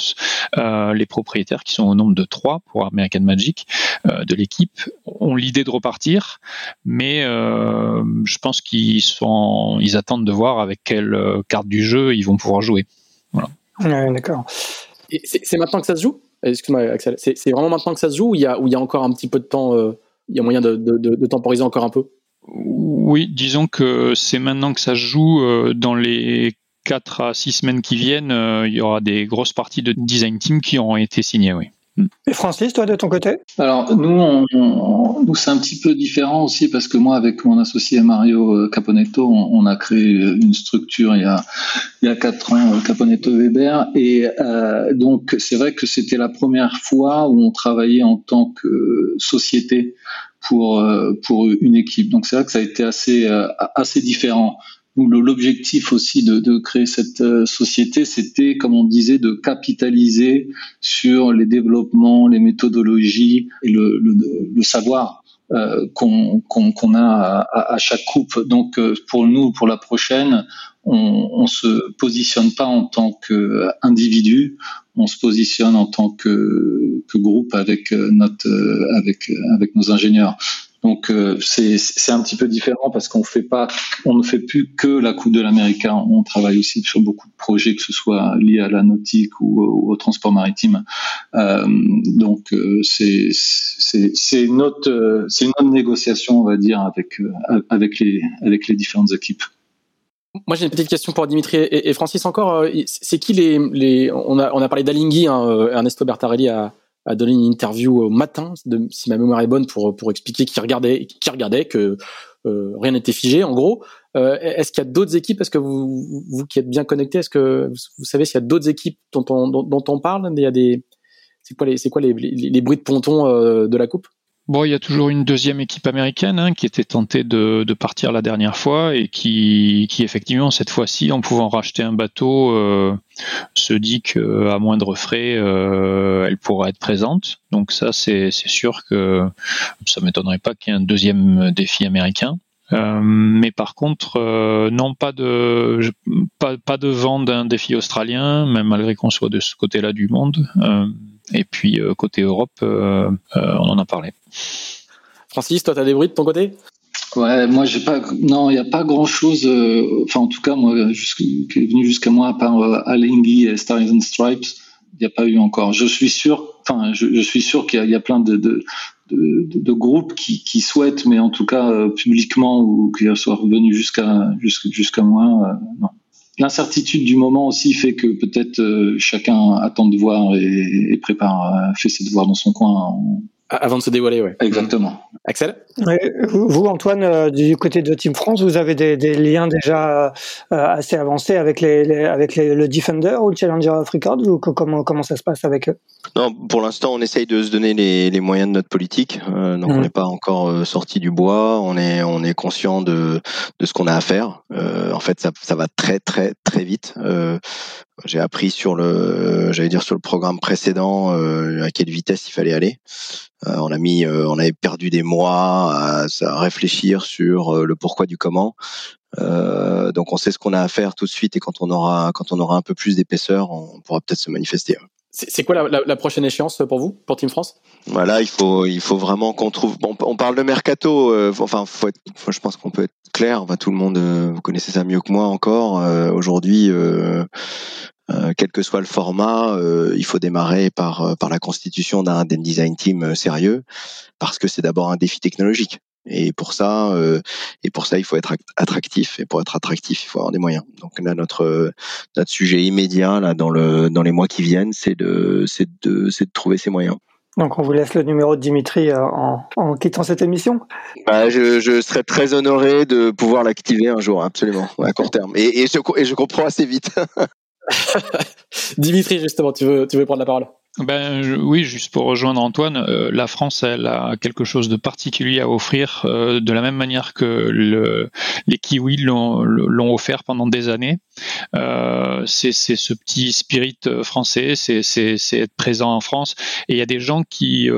les propriétaires qui sont au nombre de trois pour American Magic de l'équipe ont l'idée de repartir, mais je pense qu'ils sont, ils attendent de voir avec quelle carte du jeu ils vont pouvoir jouer. Voilà. D'accord. C'est maintenant que ça se joue? Excuse-moi, Axel. C'est vraiment maintenant que ça se joue ou il y a, encore un petit peu de temps, euh, il y a moyen de, de, temporiser encore un peu? Oui, disons que c'est maintenant que ça se joue. Euh, dans les 4 à 6 semaines qui viennent, euh, il y aura des grosses parties de design team qui auront été signées, oui. Et Francis, toi de ton côté? Alors nous, nous c'est un petit peu différent aussi parce que moi, avec mon associé Mario euh, Caponetto, on, a créé une structure il y a il y a quatre ans, euh, Caponetto Weber, et euh, donc c'est vrai que c'était la première fois où on travaillait en tant que société pour pour une équipe. Donc c'est vrai que ça a été assez assez différent l'objectif aussi de, créer cette euh, société, c'était, comme on disait, de capitaliser sur les développements, les méthodologies et le, savoir euh, qu'on a à, chaque coupe. Donc, euh, pour nous, pour la prochaine, on, on se positionne pas en tant qu'individu, on se positionne en tant que, groupe avec nos ingénieurs. Donc euh, c'est un petit peu différent parce qu'on fait pas, on ne fait plus que la Coupe de l'Amérique. On travaille aussi sur beaucoup de projets, que ce soit liés à la nautique ou, au transport maritime. Euh, donc euh, c'est c'est une autre c'est négociation, on va dire, avec avec les avec les différentes équipes. Moi, j'ai une petite question pour Dimitri et, Francis encore. C'est qui les, les on a on a parlé d'Alinghi, hein, Ernesto Bertarelli a a donné une interview au matin, si ma mémoire est bonne, pour pour expliquer qu'il regardait, qui regardait que euh, rien n'était figé. En gros, euh, est-ce qu'il y a d'autres équipes? Est-ce que vous, vous qui êtes bien connectés, est-ce que vous savez s'il y a d'autres équipes dont on dont, on parle? Il y a des c'est quoi les c'est quoi les, les, bruits de ponton euh, de la coupe? Bon, il y a toujours une deuxième équipe américaine hein, qui était tentée de, de, partir la dernière fois et qui, qui effectivement cette fois-ci, en pouvant racheter un bateau, euh, se dit qu'à moindre frais, euh, elle pourra être présente. Donc ça, c'est sûr que ça m'étonnerait pas qu'il y ait un deuxième défi américain. Euh, mais par contre, euh, non, pas de pas, pas de vent d'un défi australien, même malgré qu'on soit de ce côté-là du monde. Euh, et puis euh, côté Europe, euh, euh, on en a parlé. Francis, toi, tu as des bruits de ton côté? Ouais, moi j'ai pas, non, il n'y a pas grand chose. enfin, en tout cas, moi, qui est venu jusqu'à moi à part Alinghi et Stars and Stripes, il n'y a pas eu encore. Je suis sûr, enfin, je, suis sûr qu'il y, a plein de, de, de, groupes qui, qui, souhaitent, mais en tout cas publiquement ou qui soient revenus jusqu'à jusqu'à moi, non l'incertitude du moment aussi fait que peut-être euh, chacun attend de voir et, prépare, euh, fait ses devoirs dans son coin. Avant de se dévoiler, oui. Exactement. Axel? Vous, Antoine, euh, du côté de Team France, vous avez des, liens déjà assez avancés avec, les, avec le Defender ou le Challenger of Record ou comment, comment ça se passe avec eux? Non, pour l'instant, on essaye de se donner les, moyens de notre politique. donc, on mmh. n'est pas encore sorti du bois. On est, on est conscient de, de ce qu'on a à faire. en fait, ça, ça va très, très, très vite. Euh, j'ai appris sur le, j'allais dire sur le programme précédent euh, à quelle vitesse il fallait aller. Euh, on a mis, on avait perdu des mois à, à réfléchir sur le pourquoi du comment. donc on sait ce qu'on a à faire tout de suite et quand on aura, quand on aura un peu plus d'épaisseur, on pourra peut-être se manifester. C'est quoi la, prochaine échéance pour vous, pour Team France? Voilà, il faut, il faut vraiment qu'on trouve. on parle de mercato. Euh, enfin, je pense qu'on peut être clair. tout le monde, euh, vous connaissez ça mieux que moi encore. Euh, aujourd'hui, quel que soit le format, il faut démarrer par par la constitution d'un design team sérieux, parce que c'est d'abord un défi technologique. Et pour ça, euh, et pour ça, il faut être attractif. Et pour être attractif, il faut avoir des moyens. Donc là, notre notre sujet immédiat là dans le dans les mois qui viennent, c'est de c'est de c'est de trouver ces moyens. Donc on vous laisse le numéro de Dimitri euh, en, en quittant cette émission. Bah, je, je serais très honoré de pouvoir l'activer un jour, absolument, à court terme. Et, et, je, et je comprends assez vite. Dimitri, justement, tu veux, tu veux prendre la parole? Ben oui, juste pour rejoindre Antoine, euh, la France elle a quelque chose de particulier à offrir, euh, de la même manière que le, les Kiwis l'ont offert pendant des années. Euh, c'est ce petit spirit français, c'est être présent en France. Et il y a des gens qui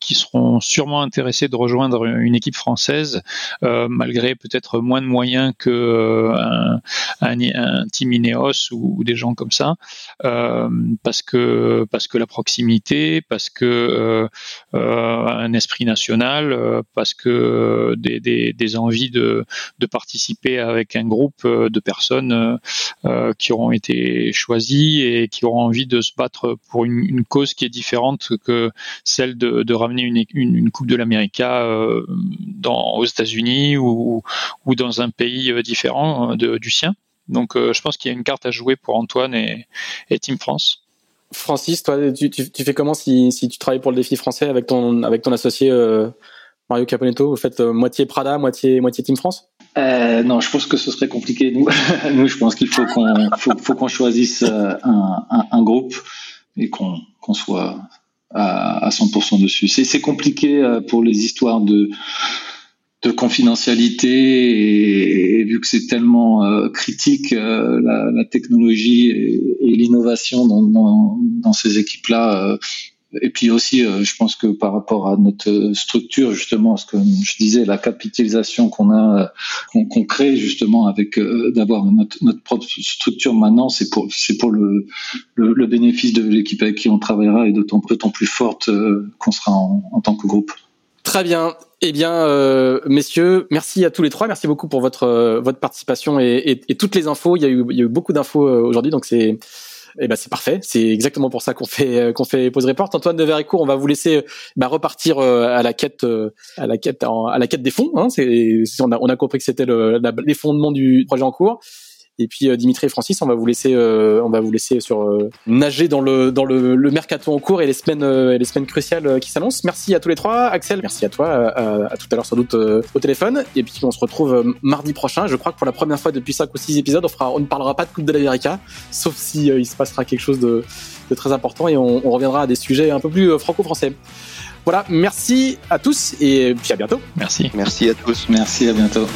qui seront sûrement intéressés de rejoindre une équipe française, malgré peut-être moins de moyens que un, team Ineos ou, ou, des gens comme ça, parce que parce que la proximité, parce que euh, euh, un esprit national, euh, parce que des, envies de, participer avec un groupe de personnes qui auront été choisies et qui auront envie de se battre pour une, cause qui est différente que celle de, ramener une, Coupe de l'Amérique aux États-Unis ou, ou dans un pays différent du sien. Donc je pense qu'il y a une carte à jouer pour Antoine et Team France. Francis, toi, tu, fais comment si, tu travailles pour le défi français avec ton, avec ton associé euh, Mario Caponetto? Vous faites euh, moitié Prada, moitié, moitié Team France? Euh, Non, je pense que ce serait compliqué. Nous, nous je pense qu'il faut qu'on faut, choisisse un, groupe et qu'on soit à, à 100% dessus. C'est compliqué pour les histoires de de confidentialité et, vu que c'est tellement euh, critique euh, la, la, technologie et, l'innovation dans, dans, dans, ces équipes-là. Euh, et puis aussi, je pense que par rapport à notre structure, justement, ce que je disais, la capitalisation qu'on a, qu'on crée justement avec d'avoir notre, notre, propre structure maintenant, c'est pour c'est pour le, le, le, bénéfice de l'équipe avec qui on travaillera et d'autant plus forte qu'on sera en, en tant que groupe. Très bien. Eh bien, euh, messieurs, merci à tous les trois. Merci beaucoup pour votre euh, votre participation et, et, toutes les infos. Il y a eu, il y a eu beaucoup d'infos euh, aujourd'hui, donc c'est eh ben c'est parfait. C'est exactement pour ça qu'on fait qu'on fait pause report. Antoine de Vericourt, on va vous laisser bah, repartir à la quête à la quête à la quête des fonds. Hein. C'est on a on a compris que c'était le, les fondements du projet en cours. Et puis euh, Dimitri et Francis, on va vous laisser, euh, on va vous laisser sur euh, nager dans le dans le, le, mercato en cours et les semaines et les semaines cruciales qui s'annoncent. Merci à tous les trois, Axel, merci à toi, à, tout à l'heure sans doute au téléphone. Et puis on se retrouve mardi prochain. Je crois que pour la première fois depuis 5 ou 6 épisodes, on fera, on ne parlera pas de Coupe de l'Amérique, sauf si il se passera quelque chose de, de très important et on, on, reviendra à des sujets un peu plus franco-français. Voilà, merci à tous et puis à bientôt. Merci. Merci à tous. Merci, à bientôt.